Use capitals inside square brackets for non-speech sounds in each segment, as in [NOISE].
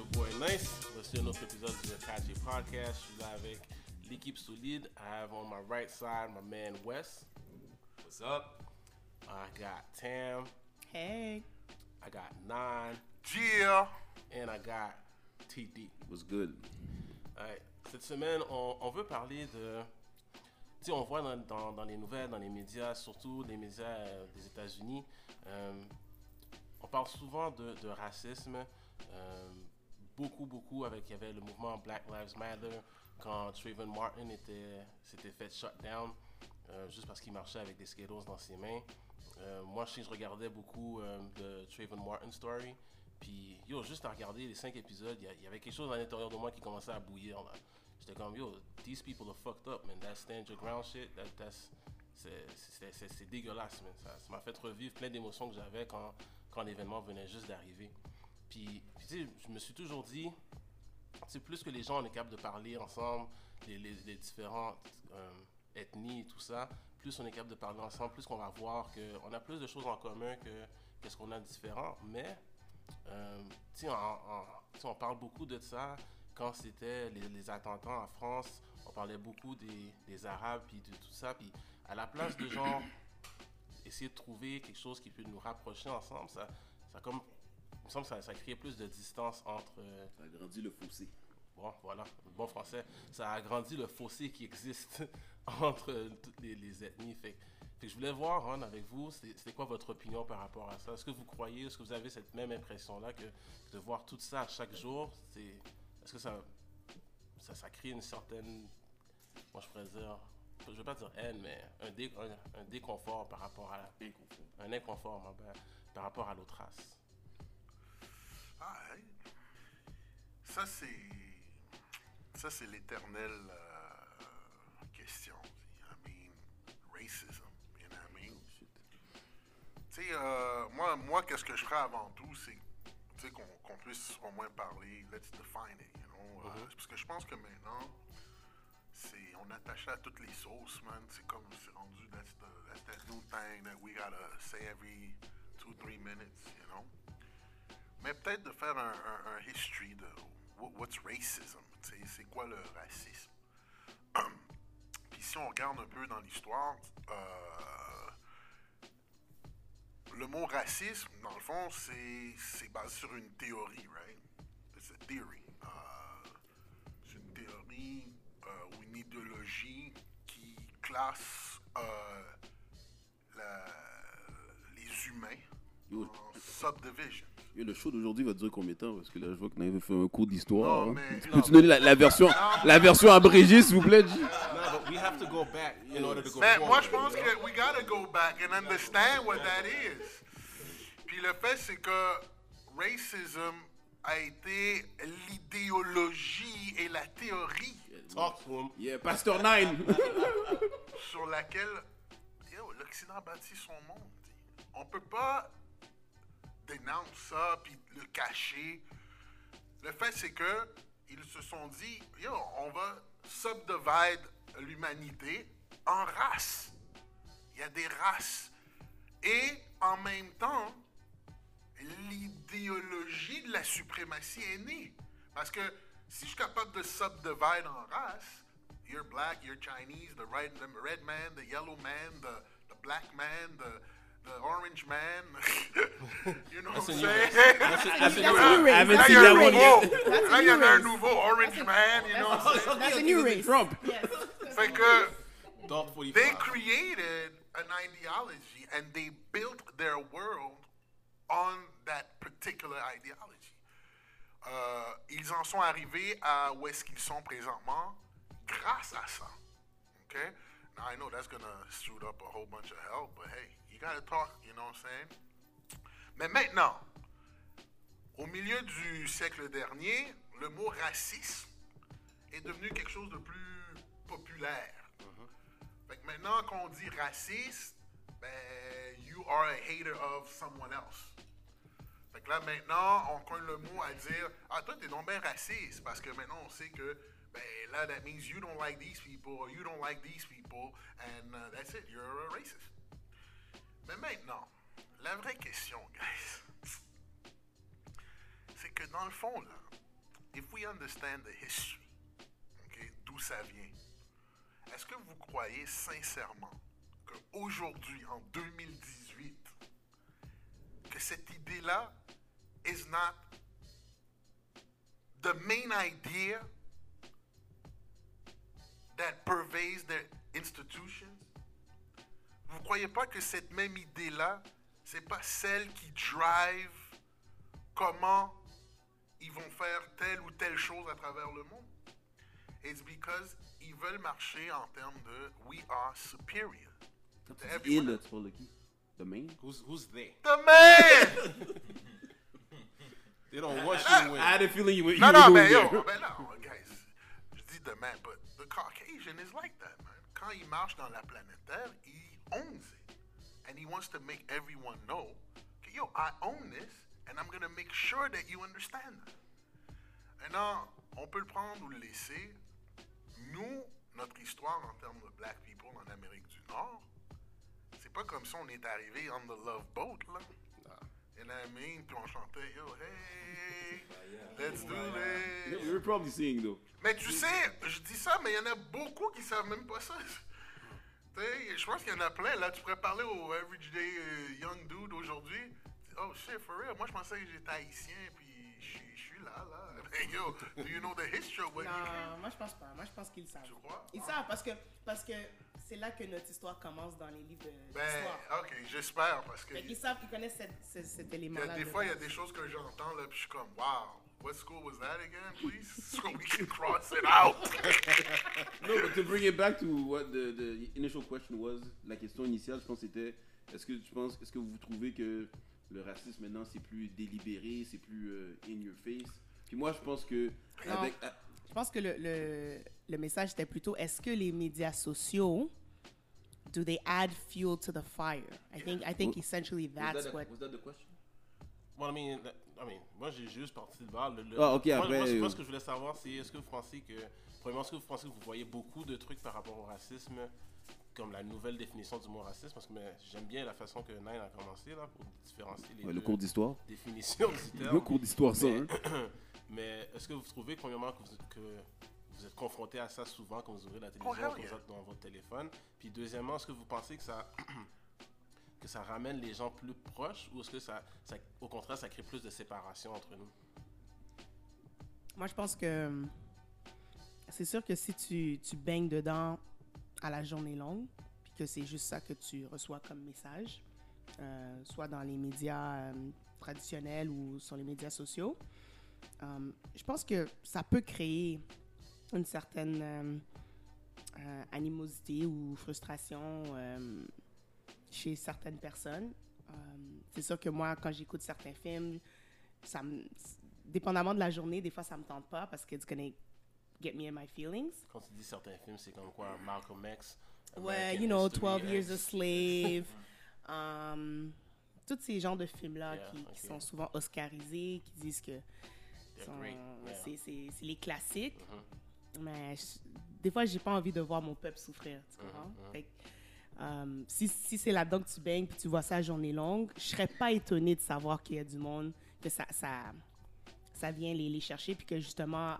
your boy Nice. Voici un autre épisode du KJ Podcast. Je suis là avec l'équipe solide. I have on my right side my man Wes. What's up? I got Tam. Hey. I got Nine. Yeah. And I got TD. What's good? Alright. Cette semaine, on, on veut parler de. Tu sais, on voit dans, dans, dans les nouvelles, dans les médias, surtout les médias euh, des États-Unis, euh, on parle souvent de, de racisme. euh, beaucoup, beaucoup avec. Il y avait le mouvement Black Lives Matter quand Trayvon Martin était, s'était fait shut down euh, juste parce qu'il marchait avec des Skittles dans ses mains. Euh, moi, je je regardais beaucoup euh, de Trayvon Martin Story. Puis, yo, juste à regarder les cinq épisodes, il y avait quelque chose à l'intérieur de moi qui commençait à bouillir. là. J'étais comme, yo, these people are fucked up, man. That stand your ground shit, that, that's, c'est dégueulasse, man. Ça ça m'a fait revivre plein d'émotions que j'avais quand, quand l'événement venait juste d'arriver. Puis, tu sais, je me suis toujours dit, c'est plus que les gens on est capable de parler ensemble, les, les, les différentes euh, ethnies et tout ça, plus on est capable de parler ensemble, plus qu'on va voir qu'on a plus de choses en commun que qu'est-ce qu'on a de différent. Mais, euh, tu sais, on, parle beaucoup de ça quand c'était les, attentats en France. On parlait beaucoup des, des Arabes puis de tout ça. Puis à la place de genre [COUGHS] essayer de trouver quelque chose qui peut nous rapprocher ensemble, ça, ça comme, il me semble que ça, ça crée plus de distance entre euh, Ça agrandit le fossé. Bon, voilà, bon français. Ça a agrandi le fossé qui existe [LAUGHS] entre toutes les, les ethnies. Fait, fait que je voulais voir, Ron, avec vous, c'était quoi votre opinion par rapport à ça? Est-ce que vous croyez, est-ce que vous avez cette même impression-là que de voir tout ça chaque jour, c'est est-ce que ça, ça, ça crée une certaine, moi je pourrais dire, je vais pas dire haine, mais un, dé- un, un déconfort par rapport à, Inconfort. un inconfort, bad, par rapport à l'autre race? Ah. Ça, c'est. Ça, c'est l'éternelle euh, question. I mean, racism. You know what I mean? Tu sais, euh, moi, moi qu'est-ce que je ferais avant tout, c'est qu'on puisse au moins parler, let's define it, you know? euh, Parce que je pense que maintenant, c'est on attaché à toutes les sauces, man. C'est comme, c'est rendu, that's, the, that's that new thing that we gotta say every two, three minutes, you know? Mais peut-être de faire un, un- un history de wha- what's racism, c'est quoi le racisme? [CLEARS THROAT] Puis si on regarde un peu dans l'histoire, euh, le mot racisme, dans le fond, c'est basé sur une théorie, right? It's a theory. Euh, c'est une théorie euh, ou une idéologie qui classe la- les humains en subdivisions. Yo, le show d'aujourd'hui va durer combien de temps? Parce que là, je vois qu'on avait fait un cours d'histoire. Non, hein. mais- Peux-tu donner la, la version, la version abrégée, s'il vous plaît? G? No, but we have to go back in order to go moi, je pense que we gotta go back and understand what that is. Puis le fait, c'est que racism a été l'idéologie et la théorie Talk to him. Yeah, Pasteur Nine! [LAUGHS] sur laquelle yo, l'Occident a bâti son monde. On peut pas dénoncer ça puis le cacher. Le fait, c'est que ils se sont dit, yo, on va subdivide l'humanité en races. Il y a des races. Et en même temps, l'idéologie de la suprématie est née. Parce que si je suis capable de subdivide en races, you're black, you're Chinese, the red, man, the yellow man, the black man, the, the orange man. [LAUGHS] you know That's what a I'm new saying? race. [LAUGHS] That's a- that's a new That's a new race. Haven't That's il seen a a that new one race. yet. That's a Là, il y en new a race. nouveau orange man, you know what I'm saying? That's a new race. Trump. Yes. Fait que Dark 45. they created an ideology and they built their world on that particular ideology. Euh, ils en sont arrivés à où est-ce qu'ils sont présentement grâce à ça. Okay? Now I know that's gonna shoot up a whole bunch of hell, but hey, you gotta talk, you know what I'm saying? Mais maintenant, au milieu du siècle dernier, le mot racisme est devenu quelque chose de plus populaire. Fait que maintenant qu'on dit raciste, ben, you are a hater of someone else. Fait que là, maintenant, on cogne le mot à dire Ah, toi, t'es donc bien raciste. Parce que maintenant, on sait que, ben, là, that means you don't like these people, or you don't like these people, and uh, that's it, you're a racist. Mais maintenant, la vraie question, guys, c'est que dans le fond, là, if we understand the history, d'où ça vient, est-ce que vous croyez sincèrement qu'aujourd'hui, en 2018, que cette idée-là is not the main idea that pervades their institutions? Vous ne croyez pas que cette même idée-là, c'est pas celle qui drive comment ils vont faire telle ou telle chose à travers le monde? It's because ils veulent marcher en termes de we are superior. Quand to tu parles de qui? The main? Who's, who's they? The man! [LAUGHS] They don't want you to win. I had a feeling you were, you non, were non, going mais there. yo, ben non, guys. Je dis the man, but the Caucasian is like that, man. Quand il marche dans la planète Terre, owns it. And he wants to make everyone know, que, yo, I own this, and I'm going to make sure that you understand that. Maintenant, on peut le prendre ou le laisser. Nous, notre histoire en termes de black people en Amérique du Nord, c'est pas comme si on est arrivé on the love boat, là. You know what I mean? Puis on chantait, yo, hey, [LAUGHS] let's do Yeah, this. we were probably seeing though. Mais tu sais, je dis ça, mais il y en a beaucoup qui savent même pas ça. Je pense qu'il y en a plein. Là, tu pourrais parler au everyday euh, young dude aujourd'hui. Oh shit, for real. Moi, je pensais que j'étais haïtien, puis je suis- là, là. [LAUGHS] Mais yo, do you know the history of what you Non, moi je pense pas. Moi je pense qu'ils savent. Tu crois? Ils savent parce que parce que c'est là que notre histoire commence dans les livres de- Ben, ok, j'espère, parce que Fait qu'ils savent qu'ils connaissent cette- ce- cet élément-là. des de fois, il y a des choses que j'entends, là, puis je suis comme, wow, what school was that again, please? [LAUGHS] So we can cross it out. [LAUGHS] No, but to bring it back to what the, the initial question was, la question initiale, je pense, c'était est-ce que tu penses, est-ce que vous trouvez que le racisme maintenant c'est plus délibéré, c'est plus euh, in your face? Puis moi, je pense que Non. avec ah, Je pense que le, le, le message était plutôt est-ce que les médias sociaux do they add fuel to the fire? I think I think essentially was that's that, what was that the question? Well, I mean, I mean, moi, j'ai juste parti de balle. Le- Ah, ok, moi, après, Moi, ce- moi, euh, ce que je voulais savoir, c'est est-ce que vous pensez que, premièrement, est-ce que vous pensez que vous voyez beaucoup de trucs par rapport au racisme, comme la nouvelle définition du mot racisme, parce que mais, j'aime bien la façon que Nine a commencé, là, pour différencier les Ouais, deux Le cours d'histoire. définitions du terme. Le cours d'histoire, ça. Mais, Hein? [COUGHS] mais est-ce que vous trouvez, premièrement, que vous, que vous êtes confronté à ça souvent quand vous ouvrez la télévision, Oh, hell quand yeah. vous êtes dans votre téléphone Puis deuxièmement, est-ce que vous pensez que ça, [CLEARS THROAT] que ça ramène les gens plus proches ou est-ce que ça, ça, au contraire, ça crée plus de séparation entre nous? Moi, je pense que euh, c'est sûr que si tu, tu baignes dedans à la journée longue, puis que c'est juste ça que tu reçois comme message, euh, soit dans les médias euh, traditionnels ou sur les médias sociaux, euh, je pense que ça peut créer une certaine euh, euh, animosité ou frustration euh, chez certaines personnes. C'est sûr que moi, quand j'écoute certains films, ça me, dépendamment de la journée, des fois ça me tente pas parce que it's gonna get me in my feelings. Quand tu dis certains films, c'est comme quoi Malcolm X Ouais, you know, History 12 Years a. Slave. [LAUGHS] um, tous ces genres de films-là Yeah, qui, sont souvent oscarisés, qui disent que yeah. c'est les classiques. Mhm. Mais je- des fois, j'ai pas envie de voir mon peuple souffrir. Tu comprends? mhm. Fait que, um, si si c'est là-dedans que tu baignes puis tu vois ça à journée longue, je serais pas étonnée de savoir qu'il y a du monde, que ça, ça, ça vient les, les chercher puis que justement,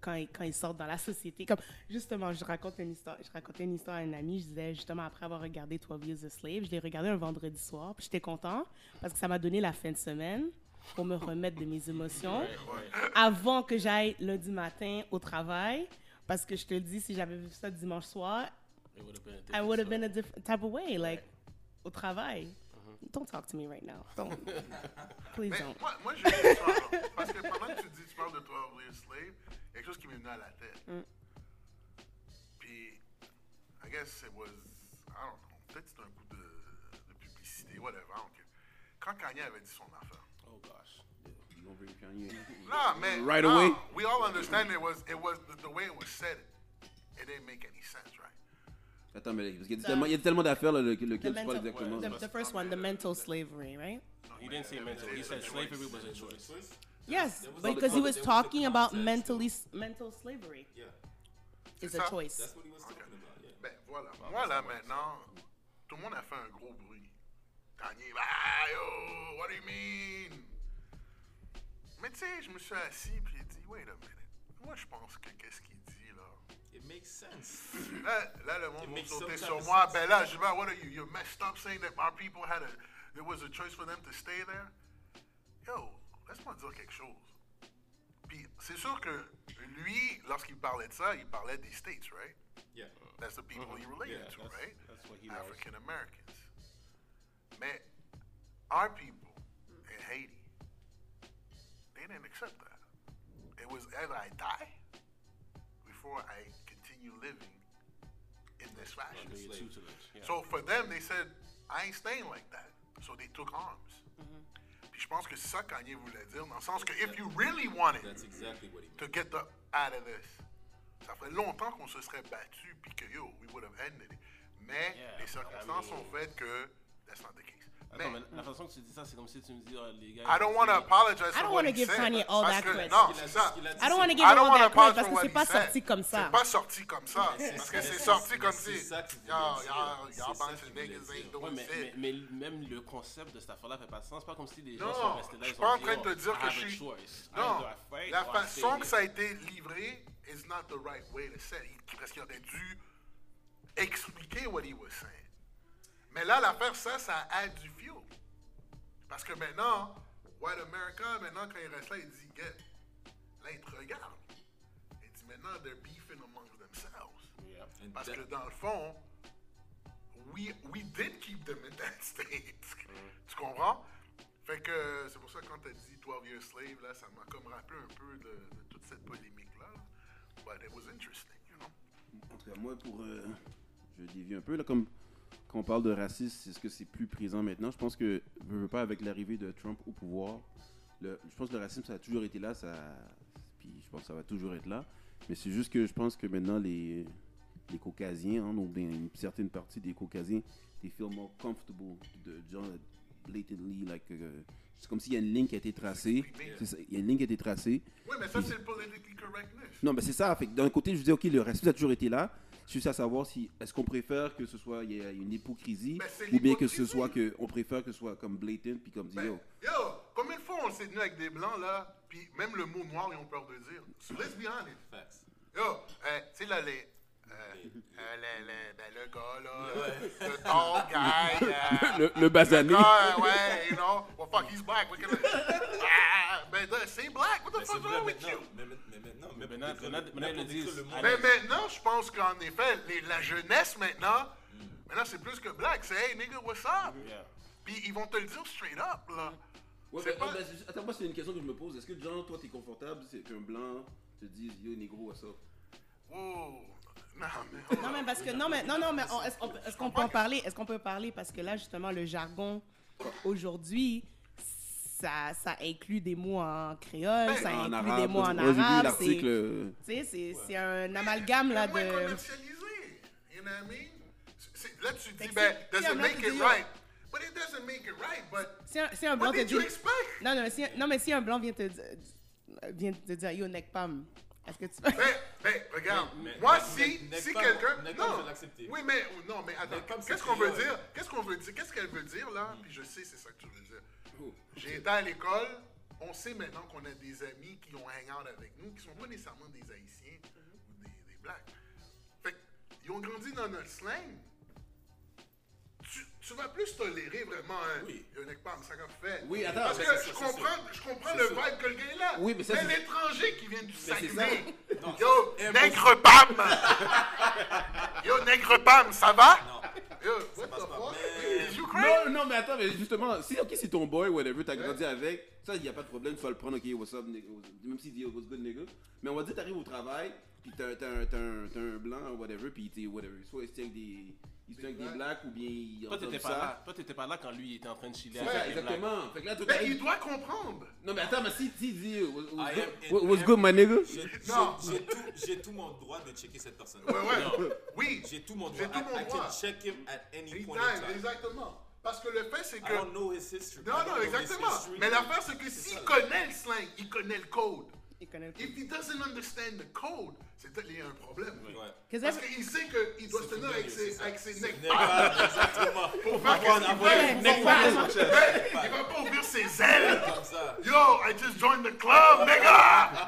quand ils, quand ils sortent dans la [LAUGHS] société, comme justement, je raconte une histoire, je racontais une histoire à une amie, je disais justement après avoir regardé 12 Years a Slave, je l'ai regardé un vendredi soir, puis j'étais content parce que ça m'a donné la fin de semaine pour me remettre de mes émotions Ouais, ouais. avant que j'aille lundi matin au travail. Parce que je te le dis, si j'avais vu ça dimanche soir, I would have been a different type of way, like Ouais. au travail. Don't talk to me right now. Don't. [LAUGHS] Please Mais don't. moi, moi là. Parce que pendant que tu dis, tu parles de 12 Years Slave, il y a quelque chose qui m'est venu à la tête. Mm. Puis, I guess it was, I don't know, peut-être c'était un coup de, de publicité, whatever, care. Quand Kanye avait dit son affaire. Oh gosh. You gonna bring Kanye in? Non, mais Right non, away? We all understand it was, it was the, the way it was said. It didn't make any sense, right? Attends, mais parce qu'il y a The- tellement, il y a tellement d'affaires là, le- The, lequel tu parles mental, exactement. the, the first one, the mental slavery, right? He didn't say mental. He said slavery was a choice. Yes, There was because a- he was there was a talking about context, mentally s- mental slavery. Yeah, Is C'est a ça. choice. that's what he was talking about. Yeah. Ben voilà. Moi là maintenant, tout le monde a fait un gros bruit. Kanye, yo, oh, what do you mean? Mais tu sais, je me suis assis puis j'ai dit, wait a minute. Moi, je pense que qu'est-ce qu'il dit là? It makes sense. [LAUGHS] Là, là le monde va sauter sur moi. sense. Ben là, je dis, ben, what are you? You're messed up saying that our people had a, there was a choice for them to stay there? Yo, laisse-moi dire quelque chose. Puis c'est sûr que lui, lorsqu'il parlait de ça, il parlait des States, right? Yeah. That's the people he related Yeah, to, that's- right? that's what he. African Americans. Mais our people in Haiti, they didn't accept that. It was either I die before I continue living in this fashion. Yeah. So for them, they said, I ain't staying like that. So they took arms. Puis je pense que c'est ça Kanye voulait dire, dans le sens que if you really wanted That's exactly what he meant. to get the out of this. Ça fait longtemps qu'on se serait battu, puis que yo, we would have ended it. Mais Yeah, les circonstances I mean- ont fait que that's not the case. Attends, Mais la façon que tu dis ça, c'est comme si tu me dis, ah, les gars. I don't want to apologize I for don't what wanna he give said, Kanye all parce that que- credit. Non, Il a c'est dit ça. ce qu'il a dit, I don't want to give I him don't all want to that credit apologize parce for que what c'est he pas said. sorti comme ça. C'est pas sorti comme ça. Parce que c'est sorti comme si. Y'all, bunch of niggas ain't doing shit. mais même le concept de cette affaire-là fait pas de sens. C'est pas comme si les gens Non, sont restés là. je ils suis pas en train de oh, te dire que je suis- choice. Non, la façon que ça a été livré is not the right way to say it. Parce qu'il aurait dû expliquer what he was saying. Mais là, l'affaire, ça, ça add du fuel. Parce que maintenant, White America, maintenant, quand il reste là, il dit, get. Là, il te regarde. Il dit, maintenant, they're beefing amongst themselves. Yeah. And Parce that- que dans le fond, we, we did keep them in that [LAUGHS] state. Tu comprends? Fait que c'est pour ça que quand t'as dit 12 Years Slave, là, ça m'a comme rappelé un peu de, de toute cette polémique-là. But it was interesting, you know? En tout cas, moi, pour. euh, je dévie un peu, là, comme. Quand on parle de racisme, est-ce que c'est plus présent maintenant? Je pense que, je veux pas, avec l'arrivée de Trump au pouvoir, le- je pense que le racisme, ça a toujours été là, ça, puis je pense que ça va toujours être là. Mais c'est juste que je pense que maintenant, les, les Caucasiens, hein, donc une certaine partie des Caucasiens, they feel more comfortable de genre blatantly, like, euh, c'est comme s'il y a une ligne qui a été tracée. Ça, Il y a une ligne qui a été tracée. Oui, mais ça, c'est le politically correctness. Non, mais c'est ça. Fait d'un côté, je disais, OK, le racisme a toujours été là. Je suis à savoir si est-ce qu'on préfère que ce soit il y a une hypocrisie Ben, ou bien que ce soit que on préfère que ce soit comme blatant puis comme dit Ben, yo. yo, combien de fois on s'est tenu avec des blancs, là, puis même le mot noir, ils ont peur de dire? So let's be honest. Yo, euh, tu sais, là, les. Euh, euh, le, le, ben, le gars, là, le guy. euh, Le, le le basané. euh, ouais, you know, well, fuck, he's black. It. Ah, ben, c'est black. What the vrai wrong with maintenant. you? Mais, maintenant, mais mais je pense qu'en effet, les- la jeunesse maintenant, maintenant c'est plus que black. C'est hey nigga, what's up? Yeah. Puis ils vont te le dire straight up, là. Ouais, pas- ben, c'est- attends, moi c'est une question que je me pose. Est-ce que genre toi t'es confortable c'est qu'un blanc te dise yo négro what's up? Wow. Non, mais. Non, mais parce que non, mais non, non, mais est-ce qu'on peut en parler? Est-ce qu'on peut parler? Parce que là justement le jargon aujourd'hui, ça, ça inclut des mots en créole, ça En inclut arabe. des mots en ouais, arabe. C'est, euh, tu sais, c'est, un amalgame là de. You know what I mean? C'est- Là, tu dis, ben, si- si does un it blanc make te it dit, right? But it doesn't make it right, but. Si un, si un blanc What te did dit. you expect? Non, non, mais si, non, mais si un blanc vient te, vient te dire yo neck pam, est-ce que tu. Ben, ben, regarde, Mais- moi, mais- si, mais- si quelqu'un. Non, oui, mais, non, mais attends, qu'est-ce qu'on veut dire? Qu'est-ce qu'on veut dire? Qu'est-ce qu'elle veut dire, là? Puis je sais, c'est ça que tu veux dire. J'ai été à l'école, on sait maintenant qu'on a des amis qui ont hang out avec nous, qui sont pas nécessairement des Haïtiens ou des, des Blacks. Fait qu'ils ont grandi dans notre slang. Tu, vas plus tolérer vraiment un. Oui. Un ça fait. Oui, attends, Parce mais que je comprends, je comprends le vibe que le gars est là. Oui, mais c'est- l'étranger qui vient du Saguenay. Non, Yo, nègre Pam! [LAUGHS] Yo, nègre Pam, ça va? Non. Yo, passe pas. Mais-? Non, non, mais attends, mais justement, si ok, c'est ton boy, whatever, t'as grandi avec, ça, il n'y a pas de problème, tu vas le prendre, ok, what's up, nigga, même s'il dit, what's good, nigga. Mais on va dire, t'arrives au travail, puis t'as t'as un, t'as un, t'as un blanc, whatever, puis t'es, whatever, soit il se tient avec des, il se tient avec des blacks. ou bien il Toi, t'étais ça. pas là. Toi, t'étais pas là quand lui il était en train de chiller exactement. Fait que là, toi, t'arrives- il doit comprendre. Non, mais attends, mais si tu dis, what's, I good, my nigga? J'ai Non. j'ai- j'ai tout, j'ai tout mon droit de checker cette personne. Ouais, ouais. Oui. J'ai tout mon J'ai droit. tout mon I, I droit. can check him at any Anytime, point in time. exactement. Parce que le fait, c'est I que. don't know his history. I Non, non, exactement. Mais l'affaire, c'est que s'il connaît le slang, il connaît le code. Il connaît le If he doesn't understand the code, c'est peut-être qu'il y a un problème. Ouais. Cause Parce every- qu'il sait qu'il doit se C'est tenir tout avec bien, ses, c'est ça. avec ses C'est necks. n'est pas- Exactement. Pour faire Avoir- qu'est-ce qu'il avoir fait. une Neck neck pad. pad. Il va pas ouvrir ses ailes. Comme ça. Yo, yo, I just joined the club, nigga.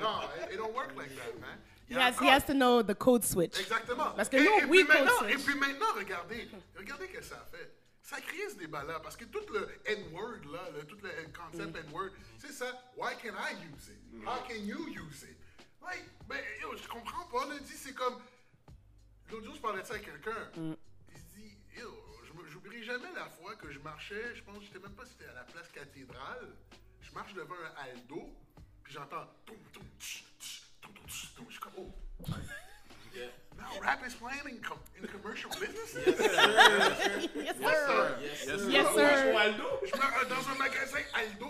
no, it, it don't work like that, man. He Il y a has, he encore- has to know the code switch. Exactement. Parce que et, nous, et oui, puis maintenant, code et switch. puis maintenant, regardez, regardez ce que ça a fait. Ça crée ce débat-là parce que tout le N-word, là, le, tout le concept mm. N-word, c'est ça. Why can I use it? How can you use it? Like, ben, yo, je comprends pas. Là, dit, c'est comme. L'autre jour, je parlais de ça avec quelqu'un. Il se dit, yo, j'oublierai jamais la fois que je marchais, je pense, je sais même pas si c'était à la place cathédrale. Je marche devant un Aldo, puis j'entends. Je suis comme, oh. Yeah. Rap is playing in, com- in commercial business? Yes, sir. Yes, Yes, sir. Yes, sir. Je me- dans un magasin Aldo.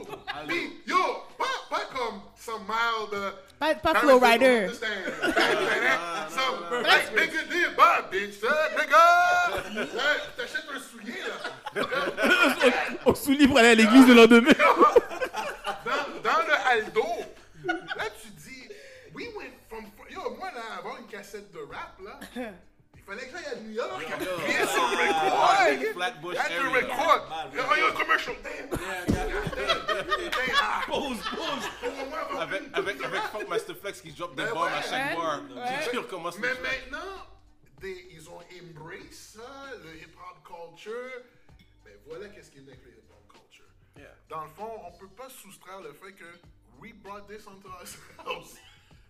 Puis, yo, pas, pas comme some mild. Uh, Pas, pas parents Flow don't Rider. understand. [LAUGHS] Some, nigga did bitch. Nigga. Là, T'achètes un soulier, là. On souligne pour aller à l'église le lendemain. [LAUGHS] Dans, dans le Aldo, là, tu dis, we went from. Yo, moi, là, avoir une cassette de rap, là. Il fallait que j'aille à New York, sur le record. Flatbush Had to record. Mal, Yo, yo, commercial. Damn. Damn. Ah. Pause, pause. Avec, avec, avec Funk Master Flex qui drop des Ben bombes ouais. à chaque bar. Ouais. Tu recommences Mais maintenant, des- ils ont embrace ça, le hip-hop culture. Mais voilà qu'est-ce qu'il y a avec le hip-hop culture. Yeah. Dans le fond, on peut pas soustraire le fait que we brought this onto ourselves.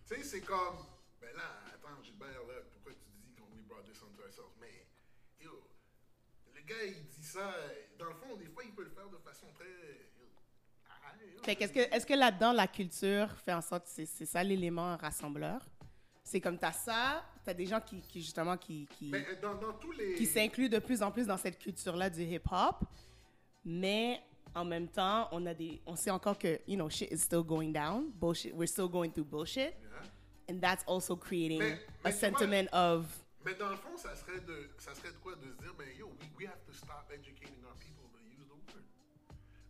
tu sais, c'est comme, ben là, attends, Gilbert, là, pourquoi tu dis qu'on we brought this onto ourselves? Mais, yo, le gars, il dit ça, dans le fond, des fois, il peut le faire de façon très... yo, ah, yo, Fait qu'est-ce que, est-ce que là-dedans, la culture fait en sorte que c'est, ça l'élément rassembleur? C'est comme t'as ça, t'as des gens qui, qui justement, qui, qui, Mais dans, dans tous les... qui s'incluent de plus en plus dans cette culture-là du hip-hop, mais en même temps, on a des, on sait encore que, you know, shit is still going down, bullshit, we're still going through bullshit, and that's also creating Mais- mais a tu vois- sentiment of, Mais dans le fond, ça serait de, ça serait de quoi de se dire, mais yo, we, we have to stop educating our people to use the word.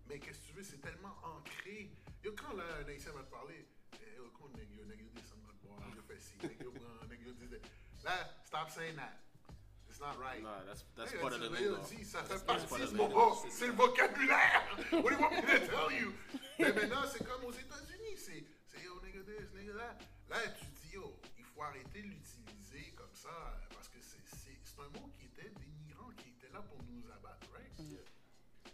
Mais qu'est-ce que tu veux, c'est tellement ancré. Yo, quand là, un haïtien va te parler, eh, yo, quand nègre, yo, nègre descend de bois, yo, fait ci, nègre, yo, blanc, nègre, yo, dit ça. Là, stop saying that. It's not right. Nah, that's, that's Hey, part of the yo, lingo. dis, ça fait That's partie part de of the mon lingo. c'est le vocabulaire. What do you want me to tell you? [LAUGHS] Mais maintenant, c'est comme aux États-Unis, c'est c'est yo, nigga this, nigga that. Là, tu dis, yo, il faut arrêter de l'utiliser comme ça, parce que c'est un mot qui était dénigrant, qui était là pour nous abattre, right?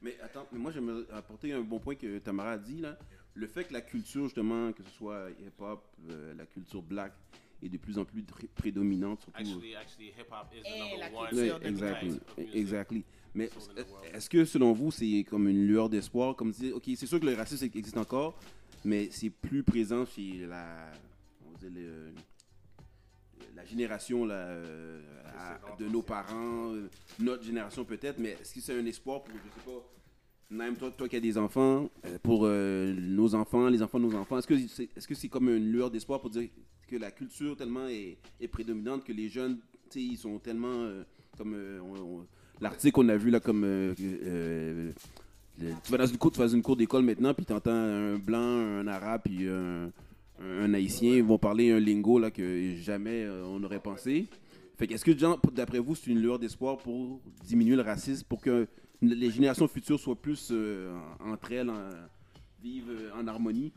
Mais attends, mais moi j'aimerais apporter un bon point que Tamara a dit là. Le fait que la culture justement, que ce soit hip-hop, euh, la culture black, est de plus en plus pré- prédominante surtout. Actually, actually, hip hop is the number la one. exactly. Mais est-ce que selon vous c'est comme une lueur d'espoir, comme dire, ok, c'est sûr que le racisme existe encore, mais c'est plus présent chez la, le- la génération là, euh, à- de nos parents, euh, notre génération peut-être, mais est-ce que c'est un espoir pour, je sais pas, même toi, toi qui as des enfants, euh, pour euh, nos enfants, les enfants de nos enfants, est-ce que c'est est -ce c'est comme une lueur d'espoir pour dire que la culture tellement est, est prédominante que les jeunes, tu sais, ils sont tellement euh, comme euh, l'article qu'on a vu là comme euh, euh, le- tu vas dans une cour, tu vas dans une cour d'école maintenant puis tu entends un blanc, un arabe puis un, un, haïtien ils vont parler un lingo là que jamais euh, on aurait pensé. Fait que est-ce que d'après vous c'est une lueur d'espoir pour diminuer le racisme pour que les générations futures soient plus euh, en- entre elles, en- vivent euh, en harmonie?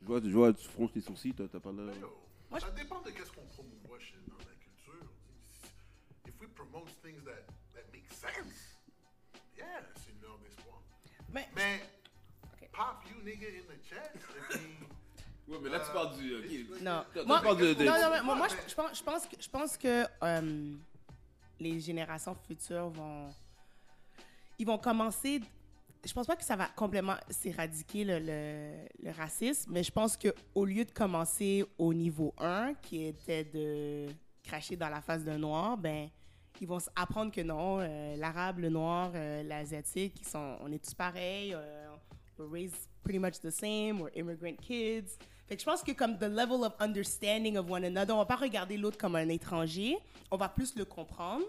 Je vois, je vois, tu fronces tes sourcils, t'as pas Moi, ça dépend de qu'est-ce qu'on promouvoit chez, dans la culture. If we promote things that, that make sense, yeah, c'est une heure d'espoir. mais, pop you nigga in the chest, puis... Ouais, mais là tu parles du. ok. Non, Toi, moi, tu parles de- de- non, non, mais moi, je, je pense, je pense que, je pense que euh, les générations futures vont, ils vont commencer. Je pense pas que ça va complètement s'éradiquer le, le, le racisme, mais je pense que au lieu de commencer au niveau 1, qui était de cracher dans la face d'un noir, ben ils vont s- apprendre que non, euh, l'arabe, le noir, euh, l'asiatique, ils sont, on est tous pareils, euh, we're raised pretty much the same, we're immigrant kids. Fait que je pense que comme the level of understanding of one another, on va pas regarder l'autre comme un étranger, on va plus le comprendre.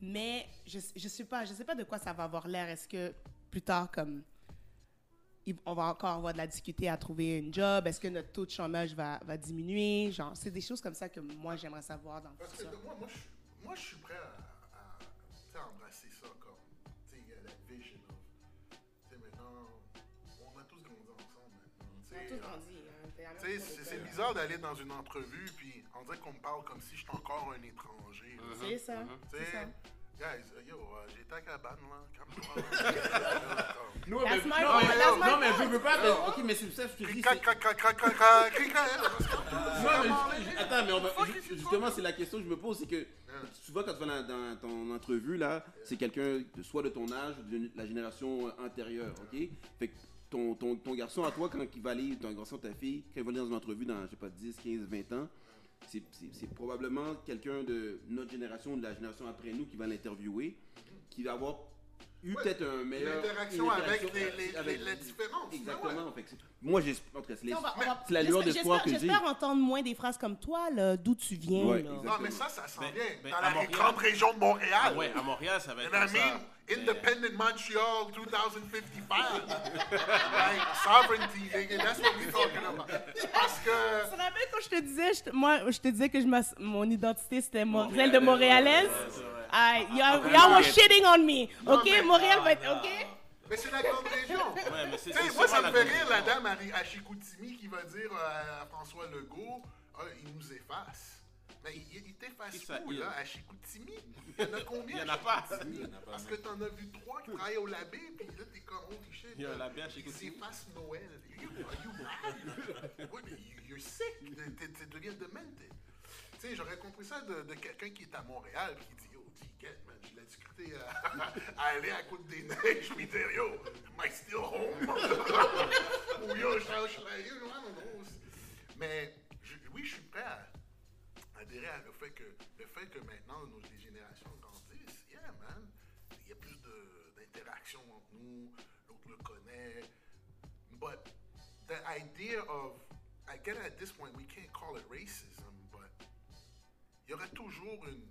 Mais je, je sais pas, je sais pas de quoi ça va avoir l'air. Est-ce que plus tard, comme on va encore avoir de la difficulté à trouver une job? Est-ce que notre taux de chômage va, va diminuer? Genre, c'est des choses comme ça que moi j'aimerais savoir dans le Parce que futur. moi, moi, je, suis- moi, je suis prêt à, embrasser ça comme, tu sais, la vision of, tu sais, maintenant, on a euh, grandi. t'es tu sais, c'est, c'est bizarre d'aller dans une entrevue, puis on dirait qu'on me parle comme si j'étais encore un étranger. C'est ça. Tu C'est sais, ça. guys, euh, yo, euh, j'ai été à cabane, là. Calme-toi. Non, mais, non, non, je veux pas. mais- ok, mais c'est ça, je te dis. Attends, mais on va- justement, c'est la question que je me pose, c'est que souvent quand tu vas dans, ton entrevue là, c'est quelqu'un de- soit de ton âge ou de la génération antérieure, ok Fait que ton, ton, ton garçon à toi quand il va aller, ton garçon ta fille, quand il va aller dans une entrevue dans je sais pas 10, 15, 20 ans, c'est- probablement quelqu'un de notre génération ou de la génération après nous qui va l'interviewer, qui va avoir eu Ouais, peut-être un meilleur l'interaction avec interaction les- les- avec- les- les différences, Exactement. Fait que c'est- moi, j'espère, en tout cas, c'est la lueur d'espoir que j'ai. J'espère entendre moins des phrases comme toi, d'où tu viens. Ouais, là. Non, mais ça, ça s'en Ben, vient. ben, Dans la Montréal. grande région de Montréal. Ah ouais, à Montréal, ça va You être comme ça. Independent Montreal 2055. like, sovereignty, nigga, that's what we talking about. Parce Tu que. te rappelles quand je te disais, je moi, je te disais que je mon identité c'était Mo- celle de Montréalaise? Ah, y'all y'all were shitting on me. OK, mais- Montréal va être. OK? Mais c'est la grande région. Ouais, mais c'est Tu sais, c'est moi, ça me fait rire, la dame à, à Chicoutimi qui va dire euh, à François Legault Ah, il nous efface. Mais il, où, il? là, à Chicoutimi Il y en a combien Il y en à a pas. Chicoutimi? Parce que t'en as vu trois qui travaillent au labé, puis là, t'es comme, holy shit. Il y a un euh, labé à Chicoutimi. effacent Noël. You, are you mad? Ouais, mais you- you're sick. T'es- Tu deviens demented. Tu sais, j'aurais compris ça de, de quelqu'un qui est à Montréal qui dit Yo, get man, j'ai la difficulté à, à aller à Côte des Neiges puis dire Yo, am I still home? Ou Yo, je suis je suis là, you know, I don't know. Mais je- oui, je suis prêt à adhérer à le fait que, le fait que maintenant nos, les générations grandissent. Yeah, man. Il y a plus d'interaction entre nous, l'autre le connaît. But the idea of, I get at this point, we can't call it racism, but il y aurait toujours une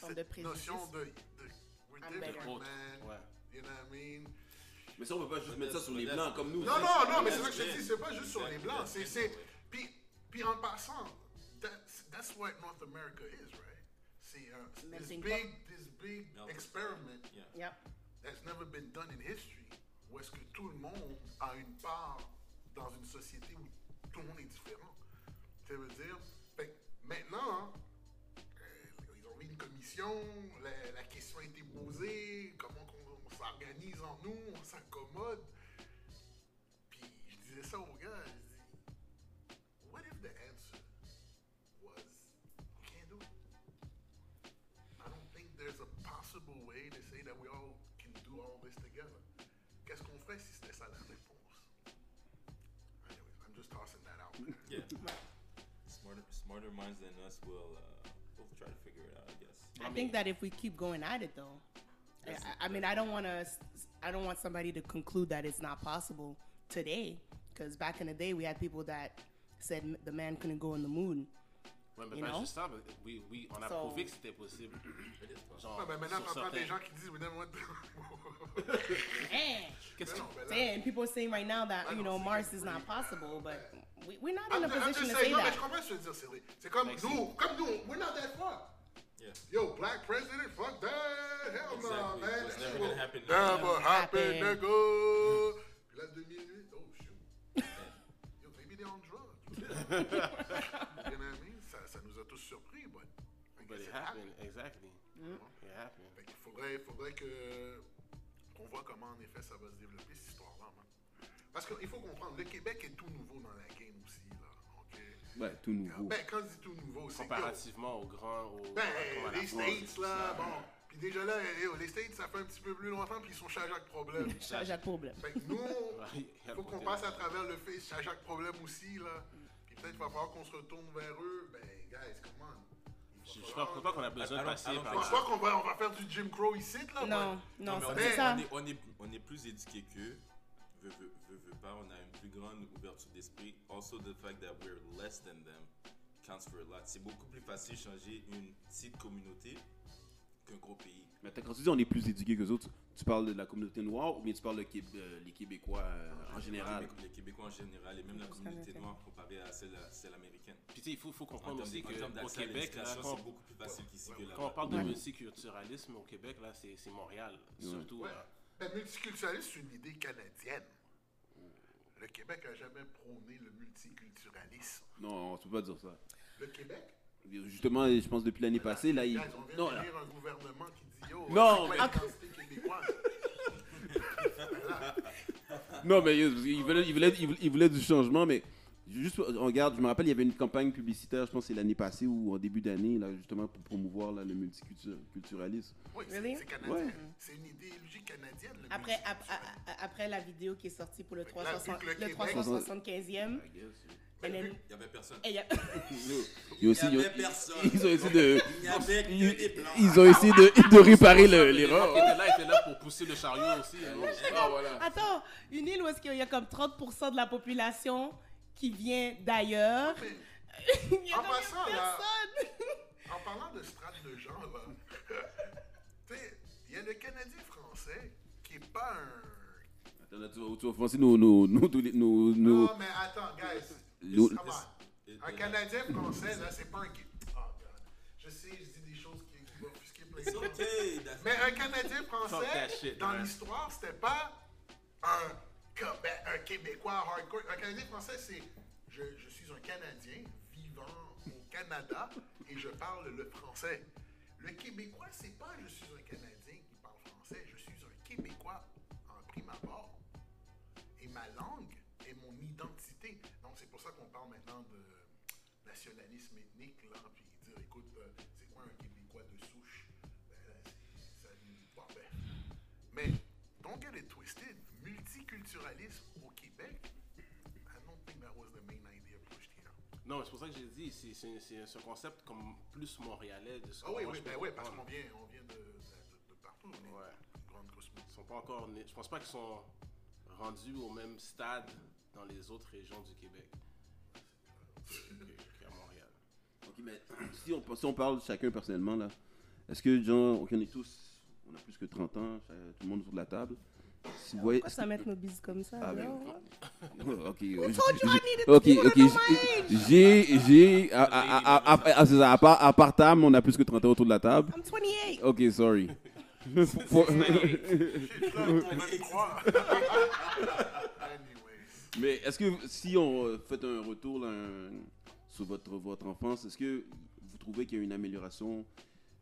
cette de notion de, de we're I'm different, man. ouais. You know what I mean? Mais ça, on peut pas juste mettre ça sur les blancs comme nous. Non, non, non, mais c'est ça que je te dis, c'est pas juste sur les blancs. C'est, c'est, puis, puis en passant, that's, that's what North America is, right? C'est un, this Melting big, this big Melting experiment Yep. that's never been done in history, où est-ce que tout le monde a une part dans une société où tout le monde est différent. Ça veut dire, fait que maintenant, euh, ils ont mis une commission, la, la question a été posée, comment qu'on- on, s'organise en nous, on s'accommode. Puis je disais ça aux gars, that we all can do all this together. Qu'est-ce qu'on fait si c'était ça la réponse? Anyways, I'm just tossing that out. there. Yeah. Smarter, smarter minds than us will uh, will try to figure it out. I guess. I think that if we keep going at it, though, I, I- I mean, I don't want to, I don't want somebody to conclude that it's not possible today, because back in the day we had people that said the man couldn't go in the moon. Ouais, mais You pas know? juste ça, mais oui, oui, on a So- prouvé que c'était possible. [CLEARS THROAT] Genre, Ouais, mais maintenant, sur t'entends des gens qui disent, we never went to... Man. Qu'est-ce que Non, mais là- Yeah, and people are saying right now that I you know see Mars is not possible, but we, we're not I'm in a position to say saying, non, mais that. je comprends ce que tu veux dire, Cyril. C'est comme Merci. nous, comme nous, we're not that far. Yeah. Yo, black president, fuck that, hell no, Exactly. man. It's That never gonna will happen. Never happen, Happen. nigga. Puis là, 2008, oh shoot. [LAUGHS] Yo, maybe they're on drugs. [LAUGHS] you know But it happened, happened. exactly. It happened. Fait qu'il faudrait, faudrait que qu'on voit comment en effet ça va se développer cette histoire-là, man. Parce qu'il faut comprendre, le Québec est tout nouveau dans la game aussi, là. Ouais, tout nouveau. Ben, quand je dis tout nouveau, c'est que Comparativement aux grands, aux, ben, à les France, States, tout là, ça. bon. Puis déjà là, eh, oh, les States, ça fait un petit peu plus longtemps, puis ils sont chez Jacques Problème. Ça, j'ai de problème. Fait que nous, [LAUGHS] il il faut qu'on passe à travers le fait chez Jacques Problème aussi, là. Puis peut-être qu'il va falloir qu'on se retourne vers eux. Ben, guys, come on. Il Je je pense pas qu'on a besoin de passer alors- par Je pas qu'on va, on va faire du Jim Crow ici, là. Non, non, mais ça- on, c'est est, ça. on, est, on, est, on est plus éduqués qu'eux. Veux, veux, veux, veux pas, on a une plus grande ouverture d'esprit. Also, the fact that we're less than them counts for a lot. C'est beaucoup plus facile de changer une petite communauté qu'un gros pays. Mais quand tu dis on est plus éduqués que les autres, tu parles de la communauté noire ou bien tu parles de Qué- euh, les Québécois euh, en général? Les, Québécois- les Québécois en général et même la communauté noire comparée à celle, celle américaine. Puis tu sais, il faut, faut En comprendre aussi de- qu'au Québec, là, quand, c'est beaucoup plus facile qu'ici que quand on parle de multiculturalisme au Québec, là, c'est c'est Montréal, surtout. Ouais. là. Ben, multiculturalisme, c'est une idée canadienne. le Québec a jamais prôné le multiculturalisme. Non, tu peux pas dire ça. Le Québec Justement, je pense depuis l'année passée, là, il... Guys, on vient Non, là. un gouvernement qui dit Yo, Non, c'est mais- Non, mais il il voulait, il, voulait, il voulait- du changement, mais juste, on regarde, je me rappelle, il y avait une campagne publicitaire, je pense que c'est l'année passée ou en début d'année, là, justement, pour promouvoir là, le multiculturalisme. Oui, c'est Really? canadien. Ouais. C'est une idéologie canadienne. le Après, ap- a- après la vidéo qui est sortie pour le, Fait que là, 360 vu que le le Québec- 375e, And then- vu- Il y avait personne. et [LAUGHS] il y a- Ils ont aussi, y ils ont- avait personne. ils ont essayé de, Il n'y avait que ils, des blancs. ils ont essayé de, de réparer le- l'erreur. qui étaient là étaient là pour pousser le chariot aussi. hein. Ah, voilà. Attends, une île où est-ce qu'il y a comme 30% de la population qui vient d'ailleurs? [LAUGHS] Il y a En comme passant, là- personne. [LAUGHS] en parlant de strates de gens, là, tu sais, il y a le Canadien français qui est pas un. Attends, là, tu vas, offenser nos- Non, mais attends, guys. Un Canadien français, là, c'est pas un. God. Je sais, je dis des choses qui, qui vont offusquer plein Mais un Canadien français, shit, dans l'histoire, c'était pas un, Québé- un Québécois hardcore. Un Canadien français, c'est je, je suis un Canadien vivant au Canada et je parle le français. Le Québécois, c'est pas je suis un Canadien qui parle français, je suis un Québécois en prime abord. Et ma langue de nationalisme ethnique, là, puis dire, écoute, euh, c'est quoi un Québécois de souche? Ben, ça bon, ben. Mais, don't get it twisted, multiculturalisme au Québec, I don't think that was the main idea pushed here. Non, c'est pour ça que j'ai dit, c'est un concept comme plus montréalais de ce Ah oui, oui, ben oui, parce qu'on vient, on vient de, de- de partout, on est Ouais. une grande. Ils sont pas encore nés- Je pense pas qu'ils sont rendus au même stade dans les autres régions du Québec qu'à Montréal. Ok, mais si on, si on parle chacun personnellement, là, est-ce que, genre, on connaît tous, on a plus que 30 ans, tout le monde autour de la table. Si vous voyez, Pourquoi ça mettre nos bises comme ça? Ah, ben, ok, [LAUGHS] ok, j'ai, j'ai, à, part, à part Tam, on a plus que 30 ans autour de la table. I'm 28. Ok, sorry. [LAUGHS] Faut- Je suis là pour 23. Anyways. Mais est-ce que si on euh, fait un retour là, un- sur votre, votre enfance, est-ce que vous trouvez qu'il y a une amélioration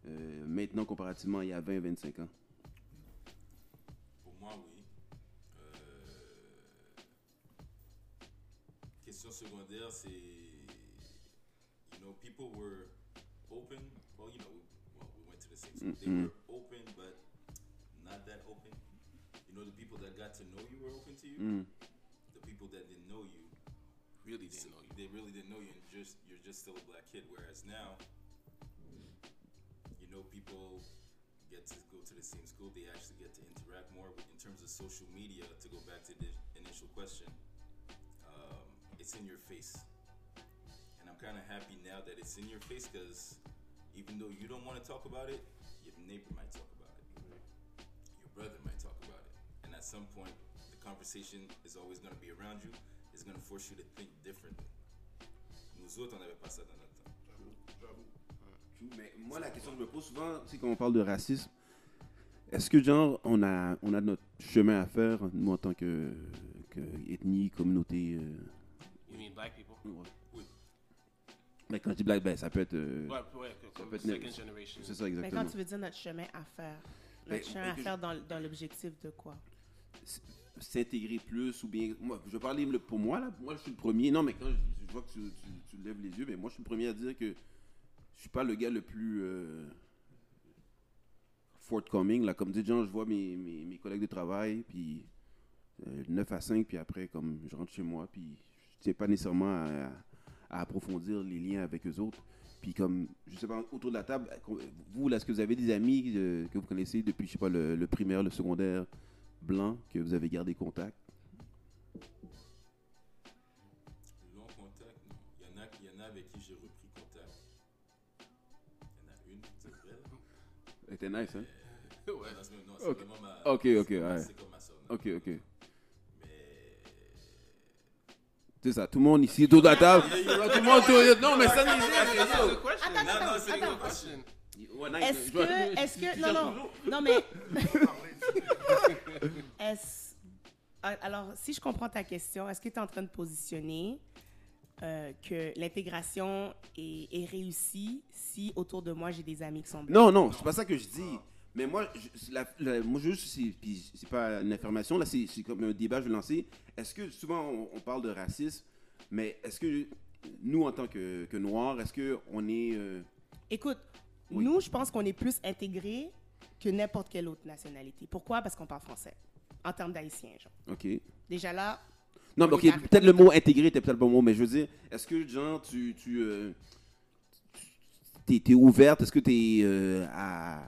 euh, maintenant comparativement à il y a 20-25 ans? Pour moi, oui. Euh, question secondaire, c'est. You know, people were open. Well, you know, we, well, we went to the same school. They Mhm. were open, but not that open. You know, the people that got to know you were open to you? Hmm. People that didn't know you, Really didn't know you. they really didn't know you, and just you're just still a black kid. Whereas now, you know, people get to go to the same school. They actually get to interact more with, in terms of social media. To go back to the initial question, um, it's in your face, and I'm kind of happy now that it's in your face because even though you don't want to talk about it, your neighbor might talk about it. Your brother might talk about it, and at some point, conversation is always going to be around you. It's going to force you to think differently. Nous autres, on n'avait pas ça dans notre temps. Mais moi, la question que je me pose souvent, c'est quand on parle de racisme, est-ce que, genre, on a, on a notre chemin à faire, nous, en tant que, que ethnie, communauté euh, You mean black people? ouais. Oui. Mais quand je dis black, ben, ça peut être. euh, Ouais, ouais, peut être second generation. c'est ça, Mais exactement. quand tu veux dire notre chemin à faire, Ben, notre chemin à que je- faire dans, dans l'objectif de quoi? S'intégrer plus ou bien. Moi, je vais parler le- pour moi, là. Moi, je suis le premier. Non, mais quand je, vois que tu, lèves les yeux, mais moi, je suis le premier à dire que je suis pas le gars le plus. euh, forthcoming, là. Comme dit Jean, je vois mes, mes, collègues de travail, puis euh, 9 à 5, puis après, comme je rentre chez moi, puis je tiens pas nécessairement à, approfondir les liens avec eux autres. Puis comme, je sais pas, autour de la table, vous, là, est-ce que vous avez des amis euh, que vous connaissez depuis, je sais pas, le primaire, le secondaire? Blanc, que vous avez gardé contact Long contact, non. Il y en a, il y en a avec qui j'ai repris contact. Il y en a une, c'est vrai. là. C'était nice, hein Ouais. Non, c'est même- non, c'est Ok. vraiment ma. Ok, c'est ok, ouais. C'est comme ma soeur. non. Ok, ok. C'est ça, tout le monde ici autour de la table. tout le monde Non, mais ça question. Non, non, c'est Good une question. Est-ce que, est-ce que, non, non, non, mais, [LAUGHS] est-ce, Alors, si je comprends ta question, est-ce que tu es en train de positionner euh, que l'intégration est, est réussie si autour de moi j'ai des amis qui sont blancs? Non, non, c'est pas ça que je dis. Mais moi, je, la, la- moi c'est, pas une affirmation, là, c'est, comme un débat que je vais lancer. Est-ce que souvent on, on parle de racisme, mais est-ce que nous, en tant que, que Noirs, est-ce qu'on est. euh, Écoute, Oui. nous, je pense qu'on est plus intégrés que n'importe quelle autre nationalité. Pourquoi? Parce qu'on parle français, en termes d'haïtiens. genre. OK. Déjà là, Non, mais OK, peut-être le mot intégré était peut-être le bon mot, mais je veux dire, est-ce que, genre, tu. tu euh, t'es, t'es ouverte, est-ce que t'es euh, à.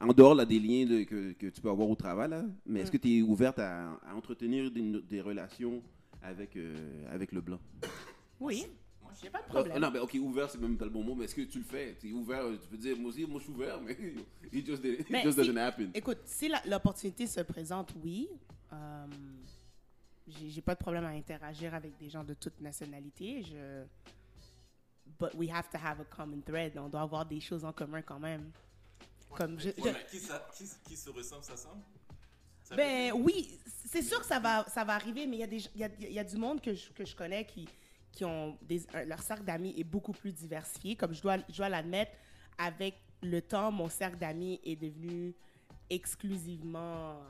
En dehors là, des liens de- que, que tu peux avoir au travail, là, mais est-ce Mm. que tu es ouverte à, à entretenir des, des relations avec, euh, avec le blanc? oui, j'ai pas de problème. non, mais ok, ouvert, c'est même pas le bon mot, mais est-ce que tu le fais? Tu es ouvert, euh, tu peux dire, moi aussi, moi je suis ouvert, mais [LAUGHS] it just, it Mais just si- doesn't happen. Écoute, si l'opportunité se présente, oui. Euh, j'ai pas de problème à interagir avec des gens de toute nationalité. Je... But we have to have a common thread. On doit avoir des choses en commun quand même. Comme je, Ouais, qui, ça- qui, qui se ressemble, ça semble? Ça Ben oui, c'est sûr que ça va, ça va arriver, mais il y, a des- il y, a, il y a du monde que je, que je connais qui, qui ont des, un- leur cercle d'amis est beaucoup plus diversifié. Comme je dois, je dois l'admettre, avec le temps, mon cercle d'amis est devenu exclusivement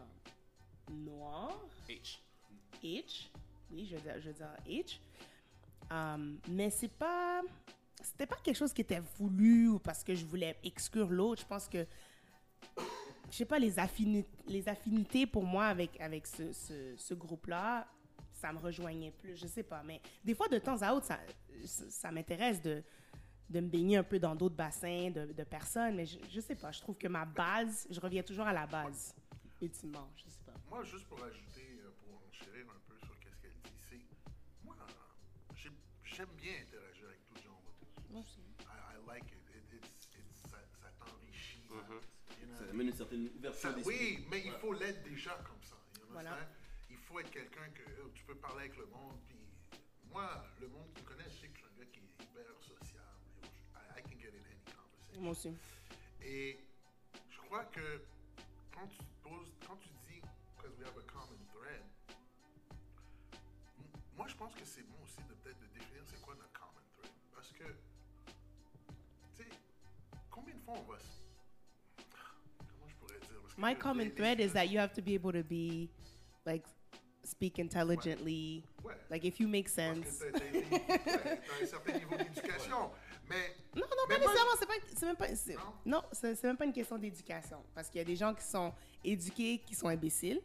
noir. H. H. Oui, je veux dire, je veux dire H. Um, mais c'est pas. C'était pas quelque chose qui était voulu ou parce que je voulais exclure l'autre. Je pense que. Je sais pas, les, affini- les affinités pour moi avec, avec ce, ce, ce groupe-là, ça me rejoignait plus. Je sais pas. Mais des fois, de temps à autre, ça, ça, m'intéresse de, de me baigner un peu dans d'autres bassins de, de personnes. Mais je, je sais pas. Je trouve que ma base, je reviens toujours à la base. Ultimement, je sais pas. Moi, juste pour ajouter, euh, pour enchérir un peu sur qu'est-ce qu'elle dit, c'est. Moi, j'ai- j'aime bien interagir avec tout genre de I, I like it. It- it's- it's- ça ça t'enrichit. you know? Ça amène une certaine ouverture d'esprit. oui, mais il faut l'être déjà comme ça. you Voilà. Il faut être quelqu'un que euh, tu peux parler avec le monde. Puis moi, le monde qui me connaît, je sais que je suis un gars qui est hyper sociable. I, I can get in any conversation. Moi aussi. Et je crois que quand tu poses, quand tu dis because we have a common thread, moi je pense que c'est bon aussi de peut-être de définir c'est quoi notre common thread. Parce que, tu sais, combien de fois on va se... My common thread is that you have to be able to be like speak intelligently. Ouais. Like if you make Parce sense. ouais, [LAUGHS] un certain niveau d'éducation. Mais Non, non, Mais pas nécessairement. C'est pas, c'est même pas. c'est- Non? Non, c'est c'est même pas une question d'éducation. Parce qu'il y a des gens qui sont éduqués qui sont imbéciles.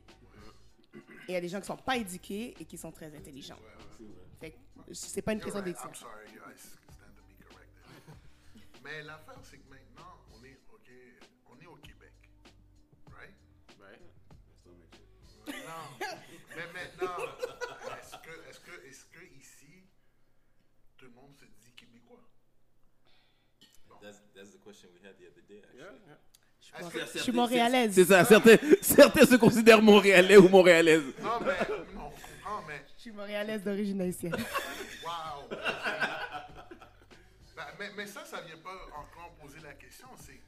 Et il y a des gens qui sont pas éduqués et qui sont très intelligents. Fait que c'est pas une You're question right, I'm d'éducation. [LAUGHS] Mais l'affaire, c'est que maintenant, on est, ok, on est au Québec. Right? Right? Maintenant, [LAUGHS] mais maintenant, est-ce que, est-ce que, est-ce que ici, tout le monde se dit québécois? That's, that's the question we had the other day, actually. Yeah, yeah. Est-ce que, Je suis montréalaise. C'est ça, certains, certains se considèrent montréalais ou montréalaises. non, mais, Je suis montréalaise d'origine haïtienne. wow! [LAUGHS] Ben, mais, mais ça, ça vient pas encore poser la question, c'est...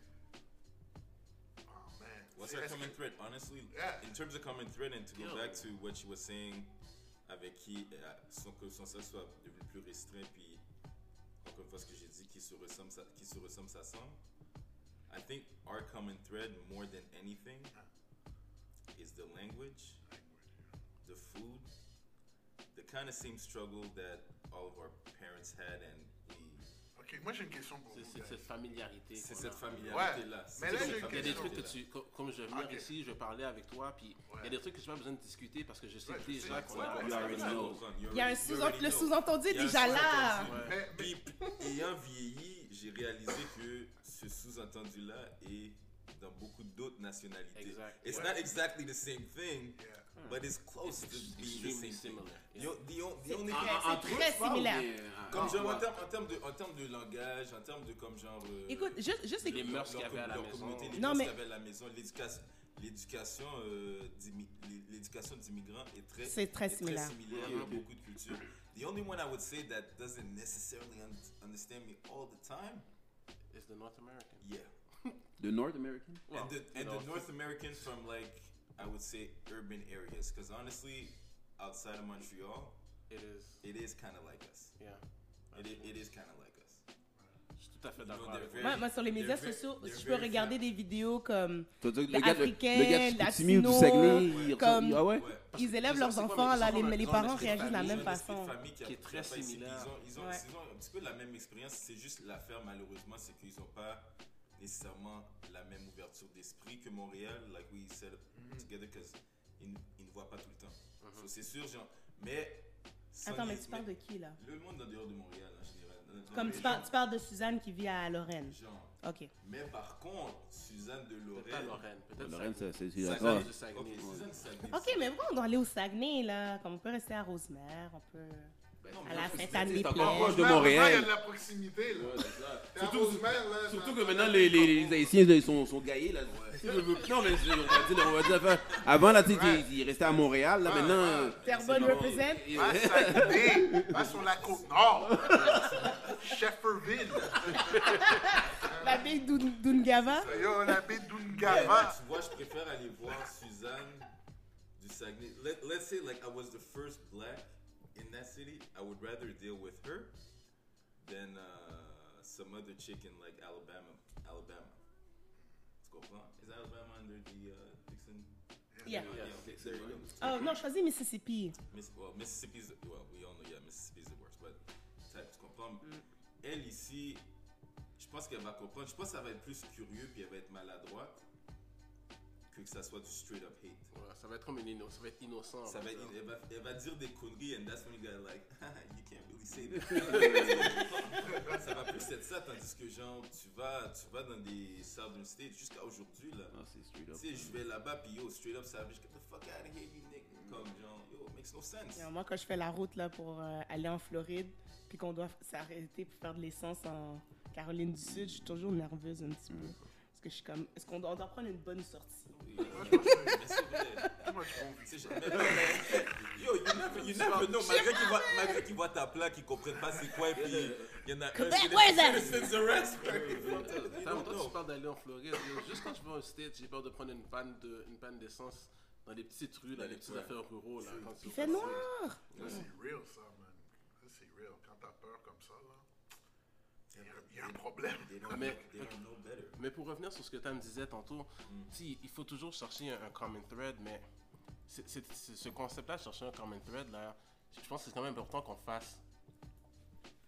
Man. What's our common thread? Honestly, Yeah. in terms of common thread, and to go Yeah. back to what she was saying, avec qui euh, son, que son cercle soit devenu plus restreint, puis encore une fois ce que j'ai dit, qui se ressemble, ça, qui se ressemble, ça semble. I think our common thread, more than anything, is the language, the food, the kind of same struggle that all of our parents had, and we. Ok, moi j'ai une question pour C'est vous. c'est cette familiarité. C'est cette familiarité-là. Mais là, j'ai une Il y a des trucs que tu. co- Comme je Ok. ici, je parler avec toi, puis il y a des trucs que je n'ai pas besoin de discuter parce que je sais déjà qu'on a. Il y a un sous-entendu déjà là. puis, ayant vieilli, j'ai réalisé que ce sous-entendu-là est dans beaucoup d'autres nationalités. Exact. It's Ouais. not exactly the same thing, yeah. But it's close to It's being the extremely similar. The, C'est only très- c'est similaire. mais, euh, comme ah, genre en termes, en termes de, en termes de langage, en termes de comme genre. euh, Écoute, juste, juste Les mœurs qu'il y leur avait à la maison. les Non, mœurs mais- qu'il y avait à la maison, l'éducation, l'éducation, euh, d'immigrants est très, C'est très est similaire. beaucoup de cultures. The only one I would say that doesn't necessarily un- understand me all the time, It's the North American. yeah. [LAUGHS] The North American? Well, and the, and the North American from like I would say urban areas, because honestly, outside of Montreal, It is. it is kind of like us. Yeah. It, i- it is kind of like us. Je suis tout à fait You know, d'accord very-. Moi, moi, sur les médias sociaux, je peux regarder des vidéos comme Africains, latinos, comme- Ah ouais? Ouais. Ils élèvent leurs enfants, mais là, les, les parents réagissent de la même façon. famille qui, est très similaire. Ils ont, ils, ont, Ouais. ils ont un petit peu la même expérience. C'est juste l'affaire, malheureusement, c'est qu'ils n'ont pas nécessairement la même ouverture d'esprit que Montréal. Like we said together, because ils, ils ne voient pas tout le temps. So, c'est sûr, genre. Mais. Attends, mais tu parles de qui, là? Le monde en dehors de Montréal, en général. dans- dans Comme tu parles, gens. tu parles de Suzanne qui vit à Lorraine. Genre. Ok. Mais par contre, Suzanne de Lorraine. Lorraine. Peut-être Lorraine, Saguenay. c'est c'est Saguenay, Saguenay. Ok, Suzanne Saguenay. Ok, mais pourquoi on doit aller au Saguenay, là? Comme on peut rester à Rosemère, on peut. Non, mais À la encore proche de Montréal. Il y a de la proximité, là. À Surtout- Rosemère, là, Surtout que maintenant, les, les, les Haïtiens ils sont, sont gaillés. Là. Veux- Non, mais on va dire, on va dire. Avant, là, tu sais, Ouais. ils ils restaient à Montréal. Là, Ouais, maintenant. ouais. euh, Terrebonne et- Va va sur la côte nord. Shefferville. La baie d'Un- d'Ungava. Yo, la baie d'Ungava. tu vois, je préfère aller voir Suzanne du Saguenay. Let, let's say like I was the first black in that city, I would rather deal with her than uh, some other chick in like Alabama. Alabama. Tu comprends? Is Alabama under the uh, Dixon? Yeah. Yeah, okay, there you go. Oh non, je choisis Mississippi. Miss, well, Mississippi's, well, we all know, yeah, Mississippi's the worst, but type, tu comprends? Elle ici, je pense qu'elle va comprendre. Je pense que ça va être plus curieux puis elle va être maladroite que que ça soit du straight up hate. Ça va être comme une inno- ça va être innocent. Ça va être, dire. elle, va, elle va dire des conneries and that's when you gotta like, [LAUGHS] you can't really say that. [LAUGHS] ça va plus être ça, tandis que genre, tu vas, tu vas dans des Southern States jusqu'à aujourd'hui là. Ah, c'est straight Tu up. sais, je vais là-bas puis yo, straight up savage, get the fuck out of here, you nigga. Comme genre, yo, makes no sense. Et Moi, quand je fais la route là, pour euh, aller en Floride, puis qu'on doit s'arrêter pour faire de l'essence en Caroline du Sud, je suis toujours nerveuse un petit peu. Parce que je suis comme, est-ce qu'on doit, on doit prendre une bonne sortie? Yo, you never, you never know. Malgré qu'ils voient, malgré qu'ils voient ta plaque, ils comprennent pas c'est quoi, et puis il y en a un. Where's that? Citizens arrest. Attends, toi, tu parles d'aller en Floride. Juste quand je vais au States, j'ai peur de prendre une panne de- une panne d'essence dans les petites rues, Dans les petites affaires ruraux. Là, Il fait noir! Ça, c'est real, ça. Ça, c'est real. Quand t'as peur comme ça, là, il y a- un problème. They don't, Mais- they don't know better. Mais pour revenir sur ce que Tam disait tantôt, si, il faut toujours chercher un, un common thread, mais c'est- c'est- c'est- ce concept-là, chercher un common thread, là, je pense que c'est quand même important qu'on fasse.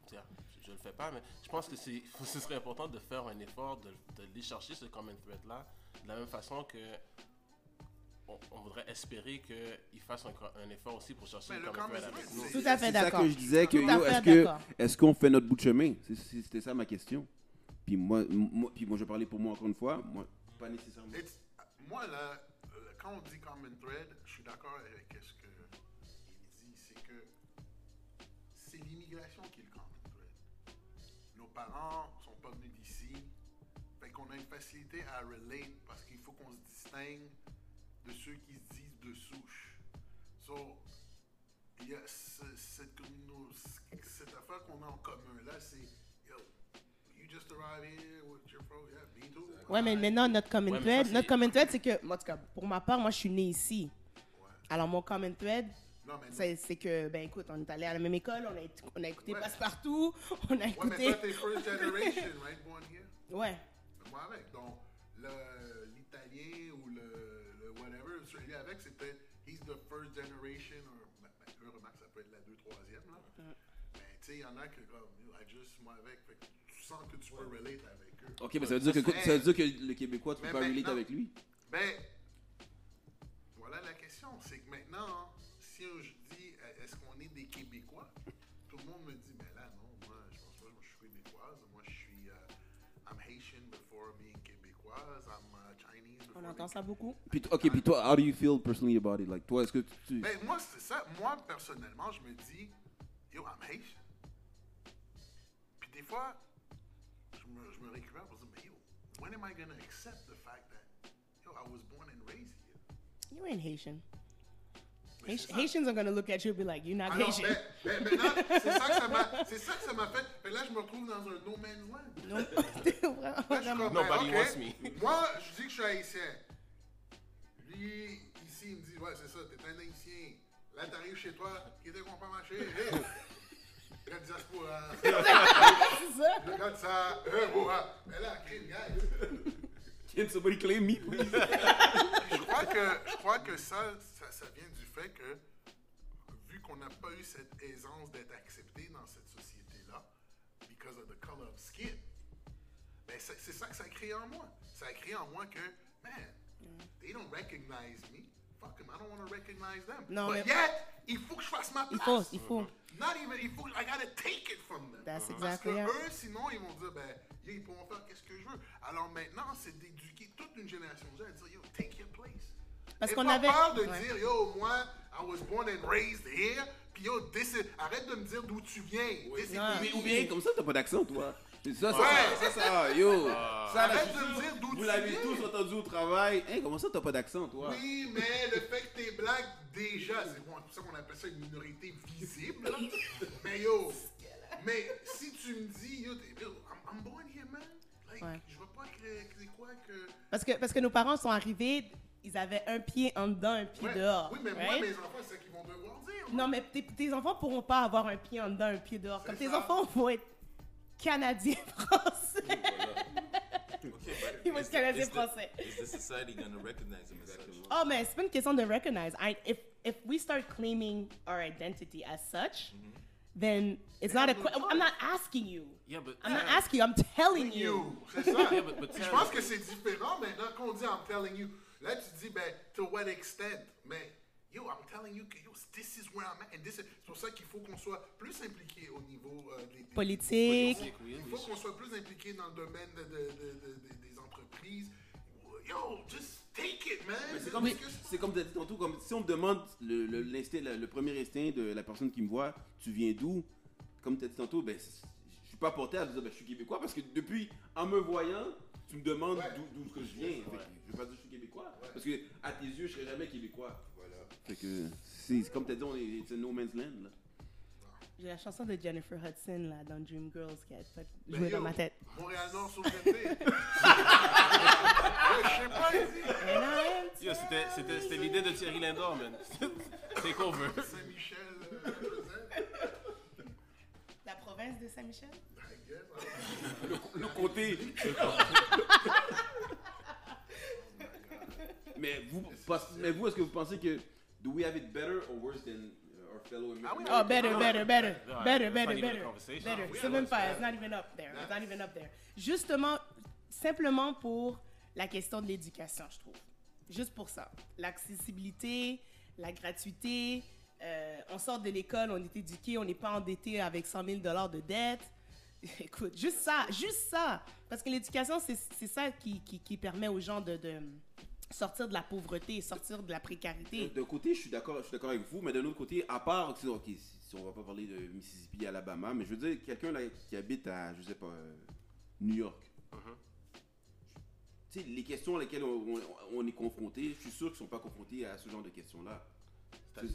Tiens, Je, je le fais pas, mais je pense que c'est, [LAUGHS] ce serait important de faire un effort de, de aller chercher ce common thread-là, de la même façon que on, on voudrait espérer qu'il fasse un, effort aussi pour chercher le thread avec nous. Tout à fait C'est ça d'accord. que je disais que est-ce que d'accord. est-ce qu'on fait notre bout de chemin? C'était ça ma question. Puis moi, moi, puis moi je parlais pour moi encore une fois, moi pas nécessairement. It's- moi, là, euh, quand on dit common thread, je suis d'accord avec ce que il dit, c'est que c'est l'immigration qui est le common thread. Nos parents sont pas venus d'ici, fait qu'on a une facilité à relate parce qu'il faut qu'on se distingue de ceux qui se disent de souche. So, il y a ce- cette, cette affaire qu'on a en commun là, c'est yo, you just arrived here with your bro, yeah, me too. Ouais, mais maintenant, notre common Ouais, thread, notre common thread, c'est que, moi, en tout cas, pour ma part, moi, je suis née ici. Ouais. Alors, mon common thread, c'est que, ben écoute, on est allé à la même école, on a, éc- on a écouté Ouais. Passepartout, [LAUGHS] on a Ouais, mais écouté... toi, t'es first generation, right, born here? Ouais. Moi avec. Donc, l'italien ou avec, c'était, he's the first generation, or, ben, remarque, ça peut être la deux, troisième, là. Mais, tu sais, il y en a que, comme, just, moi avec, fait que tu sens que tu peux relate avec eux. Ok, mais ça veut dire que ça veut dire que le Québécois tu peux Mais pas relate avec lui? Ben, voilà la question. C'est que maintenant, si je dis, euh, est-ce qu'on est des Québécois? Tout le monde me dit, ben là, non, moi, je pense pas, moi, je suis québécoise. Moi, je suis, euh, I'm Haitian before being québécoise. I'm uh, Chinese On entend ça beaucoup. Puis t- ok, puis toi, how do you feel personally about it? Like toi, est-ce que tu Ben, moi, c'est ça. Moi, personnellement, je me dis, yo, I'm Haitian. Puis des fois, je me, je me récupère pour dire, mais yo, when am I going to accept the fact that, yo, I was born and raised here? You ain't Haitian. Haitians are gonna look at you and be like, you're not Alors, Haitian. ben, ben, c'est ça que ça m'a, c'est ça que ça m'a fait. Mais là, je me retrouve dans un no man's land. Non. [LAUGHS] Là, je suis comme, ben, Nobody ok, wants me. Moi, je dis que je suis haïtien. Lui, il ici, il me dit, ouais, c'est ça, t'es un haïtien. Là, t'arrives chez toi, qui était qu'on pas marché. Hey! Gars de diaspora. [LAUGHS] C'est ça. Le gars de ça. Euh, ah. Mais là, crime, guys. Can somebody claim me, please? je crois que, je crois que ça, ça, ça vient du fait que, vu qu'on n'a pas eu cette aisance d'être accepté dans cette société-là, because of the color of skin, ben c'est ça que ça a créé en moi. Ça a créé en moi que, man, they don't recognize me. Fuck them, I don't want to recognize them. But mais- yet, il faut que je fasse ma place. Il faut, il faut. Not even, il faut, I gotta take it from them. That's Parce que exactly it. eux, sinon, ils vont dire, ben, ils pourront faire qu'est-ce que je veux. Alors maintenant, c'est d'éduquer toute une génération de gens à dire, yo, take your place. Parce Et qu'on pas avait- peur de ouais. dire, yo, moi, I was born and raised here, puis yo, this is- arrête de me dire d'où tu viens. Me. Ou bien, comme ça, t'as pas d'accent, toi. C'est ça, ça, Ouais. ça, ça, yo. Ça, là, Arrête de me dire d'où Vous tu l'avez viens. tous entendu au travail. Hein, comment ça, t'as pas d'accent, toi? Oui, mais le fait que t'es black, déjà, c'est bon, pour ça qu'on appelle ça une minorité visible. mais yo, mais si tu me dis, yo, I'm, I'm born here, man. Like, Ouais. je veux pas créer, créer quoi que. Parce que, parce que nos parents sont arrivés, ils avaient un pied en dedans, un pied Ouais. dehors. Oui, mais moi, mes enfants, c'est ça qu'ils vont devoir dire. Non, mais tes, tes enfants pourront pas avoir un pied en dedans, un pied dehors. Comme tes enfants vont être canadiens, [LAUGHS] français. Okay, but Ils vont is être the- canadiens, is the- français. Is the society gonna recognize them as such? Oh, mais c'est pas une question de recognize. I, if, if we start claiming our identity as such, then it's not a. que- I'm not asking you. Yeah, but I'm not asking you. I'm telling you. You, c'est ça. Yeah, but- but je tell- pense que c'est différent maintenant quand on dit I'm telling you. Là, tu dis, ben, to what extent? Mais, yo, I'm telling you yo, this is where I'm at. And this is- C'est pour ça qu'il faut qu'on soit plus impliqué au niveau euh, des, des- Politique. Il faut qu'on soit plus impliqué dans le domaine de, de- de- de- de- des entreprises. Yo, just take it, man. Mais C'est comme, c'est comme tu as dit tantôt, comme si on me demande le, le, l'instinct, le, le premier instinct de la personne qui me voit, tu viens d'où? Comme tu as dit tantôt, ben, je suis pas porté à dire ben, je suis québécois parce que depuis, en me voyant, tu me demandes Ouais. d'où, que je viens. Fait que je vais pas dire que je suis québécois parce que à tes yeux, je serais jamais québécois. Voilà. Fait que c'est, c'est comme tu as dit, on est c'est no man's land. Là. J'ai la chanson de Jennifer Hudson là, dans Dreamgirls qui a fait Ben, jouer yo, dans ma tête. Montréal-Nord, souveraineté. [LAUGHS] Je sais pas, ici. C'était, l'idée de Thierry Lindor, man. [LAUGHS] Take over. Saint-Michel, euh. La province de Saint-Michel? Le côté. mais vous, mais vous, est-ce que vous pensez que do we have it better or worse than uh, our fellow Americans? Ah Oh, better, better, better, No, better, it's not better, better, better. Même pas, understand. it's not even up there. It's not even up there. Justement, simplement pour la question de l'éducation, je trouve. Juste pour ça. L'accessibilité, la gratuité. euh, on sort de l'école, on est éduqué, on n'est pas endetté avec 100 000 dollars de dette. [LAUGHS] Écoute, juste ça, juste ça. Parce que l'éducation, c'est c'est ça qui, qui, qui permet aux gens de, de sortir de la pauvreté, sortir de la précarité. D'un côté, je suis d'accord, je suis d'accord avec vous, mais d'un autre côté, à part, tu sais, ok, si, si on va pas parler de Mississippi, Alabama, mais je veux dire, quelqu'un là qui habite à, je sais pas, euh, New York. Tu sais, les questions auxquelles on, on- on est confronté, je suis sûr qu'ils sont pas confrontés à ce genre de questions-là. Tu,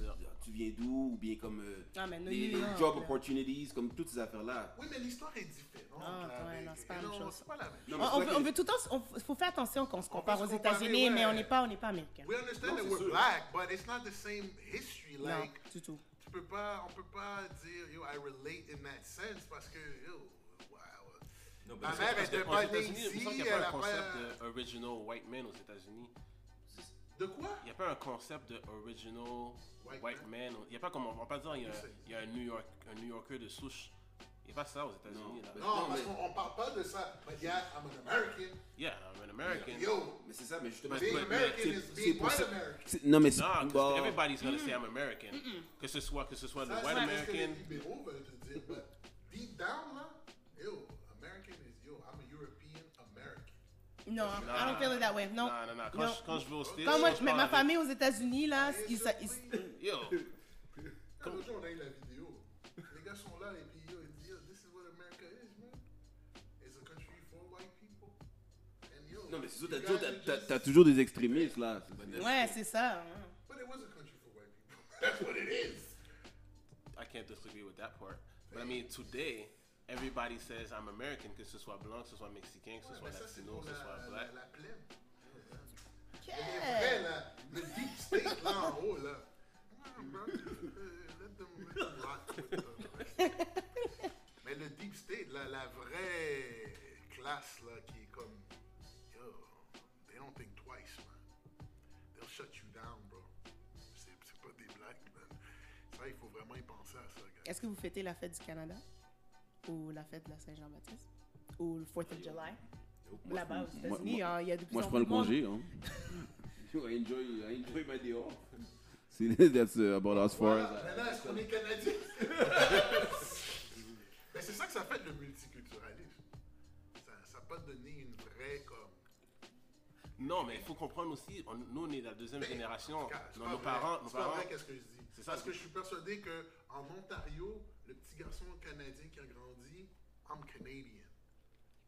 tu viens d'où, ou bien comme euh, Ah, mais les, les job là. opportunities, comme toutes ces affaires-là. Oui, mais l'histoire est différente. Ah, ouais, non, c'est pas la même non, chose. c'est pas la même Non, On, mais on veut, on tout le temps, il faut faire attention qu'on se compare se aux États-Unis, mais ouais. on n'est pas, on n'est pas américain. We understand Non, that we're sûr. black, but it's not the same history. Non, Like, du tout. tu peux pas, on peut pas dire, yo, I relate in that sense parce que, yo, wow. No, but Ma mère était pas née ici, a elle pas a un concept pas... de original white man aux États-Unis. De quoi? Il n'y a pas un concept de original White white, man. Il n'y a pas comme on va pas dire il y a, il y a un New York, un New Yorker de souche. Il n'y a pas ça aux États-Unis là. Non. Non, parce mais- qu'on on parle pas de ça. But yeah, I'm an American. Yeah, I'm an American. Yo, Mais c'est ça, mais justement, Being c'est- American c'est- is c'est being white American. Non, mais c'est- Non, 'cause bon, everybody's gonna say I'm American. Que ce soit que ce soit le ça, white c'est ce que les American. libéraux veulent te dire. But deep down, là, Non, I don't feel it that way. Non. Non, non, non. Quand, Non. Je, quand je vais au States, Quand moi, je mets ma famille aux États-Unis, là, ils. Yo, jour, on a eu la vidéo. Les gars sont là et puis yo, ils disent, this is what America is, man. It's a country for white people. And yo, Non, mais c'est sûr, you t'as toujours, t'as des extrémistes, là. Ouais, c'est ça. But it was a country for white people. That's what it is. I can't disagree with that part. But I mean, today, everybody says I'm American, que ce soit blanc, que ce soit mexicain, que ce Ouais, soit latino, que ce la, soit la, black. la plaine. OK. Les vrais, là. Le deep state, là, en haut, là. Bro, let them- let them rock with the- Mais le deep state, là, la vraie classe, là, qui est comme, yo, they don't think twice, man. They'll shut you down, bro. C'est c'est pas des blagues, man. Ça, il faut vraiment y penser à ça, gars. Est-ce que vous fêtez la fête du Canada? Ou la fête de la Saint-Jean-Baptiste ou le 4th of July Là-bas aux États-Unis, moi- hein, il y a de plus Moi, je en prends le congé. Hein. [LAUGHS] I enjoy, I enjoy my day off. [LAUGHS] See, [LAUGHS] that's uh, about as far as. Est-ce qu'on est Canadien? Mais c'est ça que ça fait le multiculturalisme. Ça n'a pas donné une vraie comme. Non, mais il faut comprendre aussi, on- nous, on est la deuxième génération. Regarde, c'est Nos, parents, nos C'est pas parents. vrai qu'est-ce que je dis. C'est ça, Parce que je suis persuadé qu'en Ontario, le petit garçon canadien qui a grandi, I'm Canadian.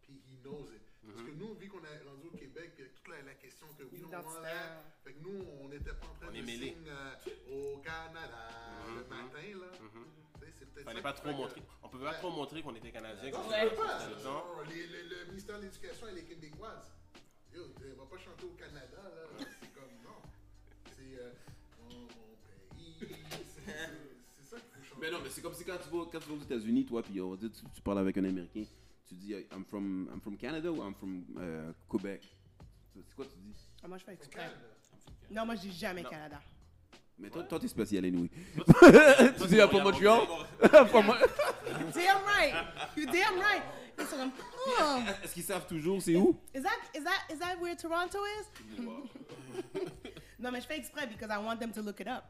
Puis he knows it. Parce Mhm. que nous, vu qu'on est rendu au Québec, puis a toute la, la question que oui, on Identitaire. fait que nous, on n'était pas en train On de signer euh, au Canada le Mhm. matin, là. C'est peut-être Fallait ça pas trop que- montrer. On pouvait pas Ouais. trop montrer qu'on était canadien. Non, ça, peux pas. le temps. Les- le ministère de l'Éducation, elle est québécoise. Yo, on va pas chanter au Canada, là. C'est comme, non. C'est euh. C'est ça qu'il faut chanter. Mais non, mais c'est comme si quand tu vas, quand tu vas aux États-Unis, toi, puis on va dire, tu, tu parles avec un Américain, tu dis I'm from, I'm from Canada ou I'm from euh, Quebec. C'est quoi tu dis? Ah, moi, je fais exprès. Non, moi, je dis jamais Non. Canada. Mais toi, toi, t'es spécial, anyway. [LAUGHS] Tu dis I'm from Montreal [LAUGHS] From Mon- Damn right. You damn right. Ils sont comme, oh, Est-ce qu'ils savent toujours c'est où? Is that, is that, is that where Toronto is? [LAUGHS] No, mais je fais exprès because I want them to look it up.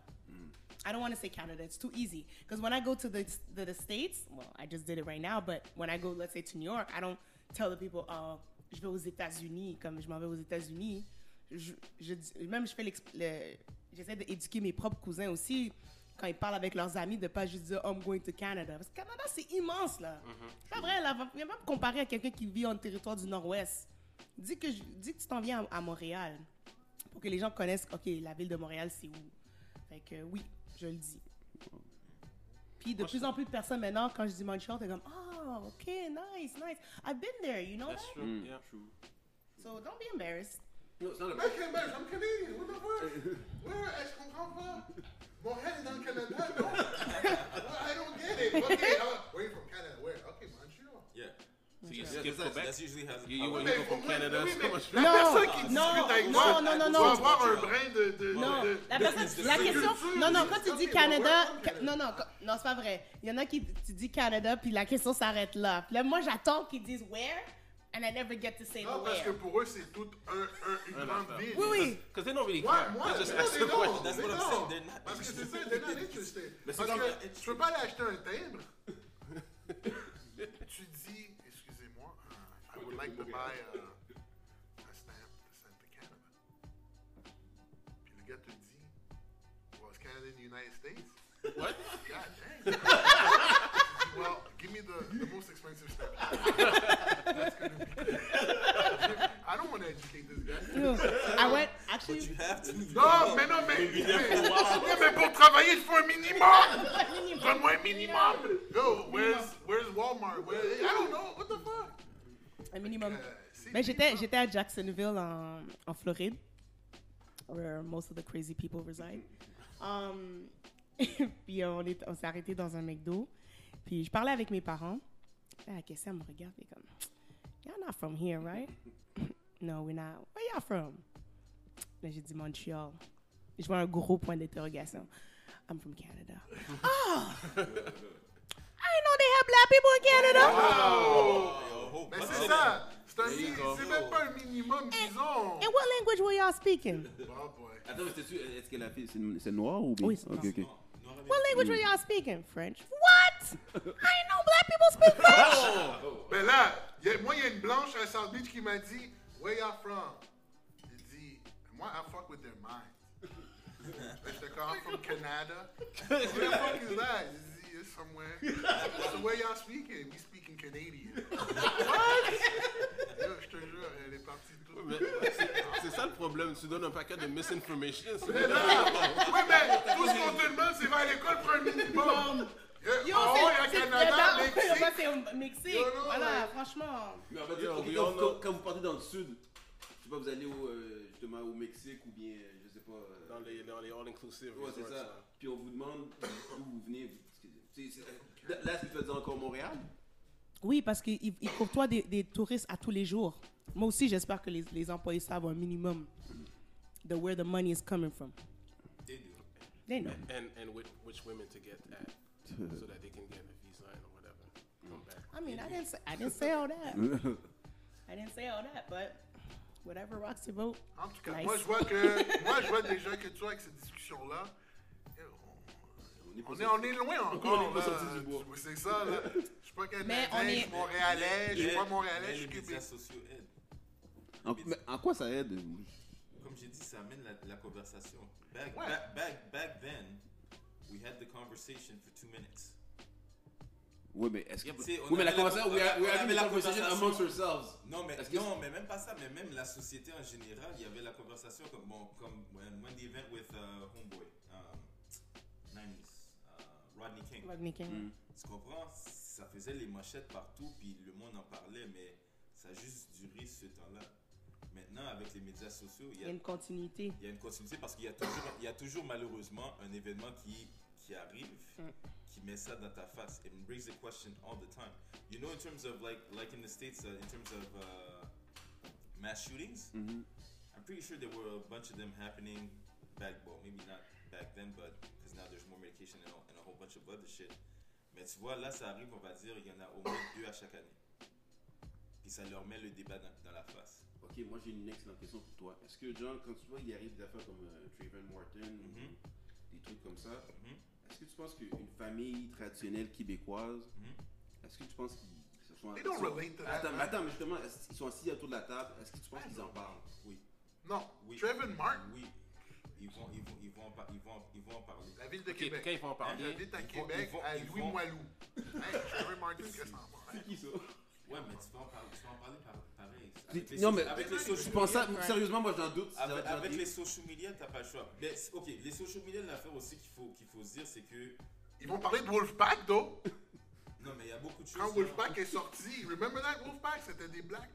I don't want to say Canada. It's too easy. Because when I go to the, the the states, well, I just did it right now. But when I go, let's say to New York, I don't tell the people, oh, je vais aux États-Unis. Comme je m'en vais aux États-Unis, je, je même je fais le- j'essaie d'éduquer mes propres cousins aussi quand ils parlent avec leurs amis de pas juste dire oh, I'm going to Canada. Parce que Canada c'est immense là. C'est pas vrai là. Viens pas me comparer à quelqu'un qui vit en territoire du Nord-Ouest. Dis que je- dis que tu t'en viens à, à Montréal pour que les gens connaissent, OK, la ville de Montréal, c'est où? Fait que oui, je le dis. Puis de plus en plus de personnes maintenant, quand je dis Montreal, t'es comme, oh, OK, nice, nice. I've been there, you know That's that? true. Mm. Yeah. So don't be embarrassed. Non, c'est not a- Mec, mec, I'm Canadian. What the fuck? Ouais, je comprends pas. Montréal est dans le Canada, non? [LAUGHS] I don't get it. OK, uh, where you from? Canada? Where? OK, Montreal. Yeah. So you Yeah, skip that's- Quebec? That's usually a You, you, you go from Canada? La Non, personne qui non, non, non, non, doit non. avoir un brin de... de, Non, de, la personne, la question, non, non, quand tu dis Canada, non, non, non, c'est pas vrai. Il y en a qui, tu dis Canada, puis la question s'arrête là. Puis là, moi, j'attends qu'ils disent where, and I never get to say Non, the parce que where. pour eux, c'est toute un, un, une Un grande ville. Oui, oui. Because they don't really Moi, care. moi, They just mais ask non, the mais non, question. That's what I'm saying, they're not Parce que c'est ça, they're not interested. Mais c'est Parce comme- que tu peux pas aller acheter un timbre. [LAUGHS] tu dis, like to buy a, uh, a stamp to send to Canada. Puis le gars te dit, was Canada in the United States? What? God dang. [LAUGHS] well, give me the, the most expensive stamp. That's gonna be I don't want to educate this guy. No, I went, actually. But actually, you have to. Non, mais non, mais, mais, mais, mais pour travailler, il faut un minimum. [LAUGHS] Donne-moi un minimum. Un minimum. Euh, Mais j'étais, j'étais à Jacksonville en, en Floride, where most of the crazy people reside. Um, [LAUGHS] puis on, est, on s'est arrêté dans un McDo. Puis je parlais avec mes parents. Là, la question me regarde et comme, You're not from here, right? [LAUGHS] no, we're not. Where y'all from? Là, j'ai dit Montreal. Je vois un gros point d'interrogation. I'm from Canada. oh! [LAUGHS] I didn't know they have black people in Canada. Oh, Mais but c'est ça. C'est un There you mi- go. c'est même pas un minimum, disons. And what language were y'all speaking? Oh. Attends, est-ce que la fille, c'est c'est ou bien Oui, c'est Ok, ok. Non, non, What language were y'all speaking? French. What? I didn't know black people speak [LAUGHS] French. Mais là, moi, il y a une blanche à South Beach qui m'a dit, Where y'all from? J'ai dit, moi, I fuck with their mind. [LAUGHS] J'étais comme, I'm from [LAUGHS] Canada. Where the fuck is that? Somewhere. So where y'all speaking? We speaking Canadian. [LAUGHS] What? Yo, je te jure, elle est partie toute. Mais c'est- ça le problème. Tu donnes un paquet de misinformation. c'est- Mais là, ouais, mais tout ce qu'on te demande, c'est va à l'école pour un minimum. Yo, en haut, il y a c'est- au Mexique. Yo, non, Voilà, franchement. Mais quand, vous partez dans le sud, je sais pas, vous allez au, euh, justement au Mexique ou bien, euh, je sais pas. euh, Dans les, dans les all-inclusive Ouais, c'est ça. Puis on vous demande d'où vous venez. vous- Là, tu faisais encore Montréal? Oui, parce qu'ils ils côtoient des, des touristes à tous les jours. Moi aussi, j'espère que les, les employés savent un minimum de where the money is coming from. They do. They know. And, and which, which women to get at so that they can get a visa and whatever. Come back. I mean, I didn't say, I didn't say all that. [LAUGHS] I didn't say all that, but whatever rocks your boat. En tout cas, Nice. moi, je vois que, moi, je vois déjà que tu vois, avec cette discussion-là, on, est, on est loin encore. [LAUGHS] On est pas sorti du bois. C'est ça, là. Je suis pas Mais on canadien, je est- suis montréalais, je suis pas montréalais, je suis québécois. sociaux aident. en, mais en quoi ça aide Comme j'ai dit, ça amène la, la conversation. Back, Ouais. back, back, back then, we had the conversation for two minutes. Oui, mais est-ce que. Oui, mais la conversation, on we are, having la conversation amongst ourselves. Non, mais, non, mais même pas ça, mais même la société en général, il y avait la conversation comme, bon, comme when, when the event with uh, Homeboy, um, 90s, Rodney King. Rodney King. Mm. Tu comprends? Ça faisait les manchettes partout, puis le monde en parlait, mais ça a juste duré ce temps-là. Maintenant, avec les médias sociaux, il Il y a, une continuité. il y a une continuité parce qu'il y, a toujours- il y a toujours malheureusement un événement qui, qui arrive, Mm. qui met ça dans ta face. It brings the question all the time. You know, in terms of like, like in the States, uh, in terms of uh, mass shootings, Mhm. I'm pretty sure there were a bunch of them happening back, well, maybe not back then, but now there's more medication and, a- and a whole bunch of other shit. Mais tu vois, là, ça arrive, on va dire, il y en a au moins deux à chaque année. Puis ça leur met le débat dans, dans la face. Ok, moi j'ai une excellente question pour toi. Est-ce que, John, quand tu vois, il arrive des affaires comme euh, Trayvon Martin, ou Mhm. des trucs comme ça, Mhm. est-ce que tu penses qu'une famille traditionnelle québécoise, Mhm. est-ce que tu penses qu'ils se sont. Ils Attends, mais attends, mais justement, assis autour de la table, est-ce que tu penses qu'ils en parlent? Oui. Non, Oui. Trevor Martin, Oui. Ils vont, ils vont, ils vont, en, par- ils vont, ils vont en parler. la ville de Québec. quand ils vont en parler, à ils vont- Québec, ils vont- à Louis vont- Moilou. Hey, Martin, que ça va? C'est qui ça? Ouais, mais tu vas en parler, tu vas en parler pareil. Avec les Non, mais avec les social media- sérieusement, moi j'en doute. si Avec, les social media, t'as pas le choix. Mais, ok, les social media, l'affaire aussi qu'il faut, qu'il faut se dire, c'est que. Ils vont parler de Wolfpack, though. Non, mais il y a beaucoup de choses. Quand là. Wolfpack est sorti, remember that Wolfpack? C'était des blacks.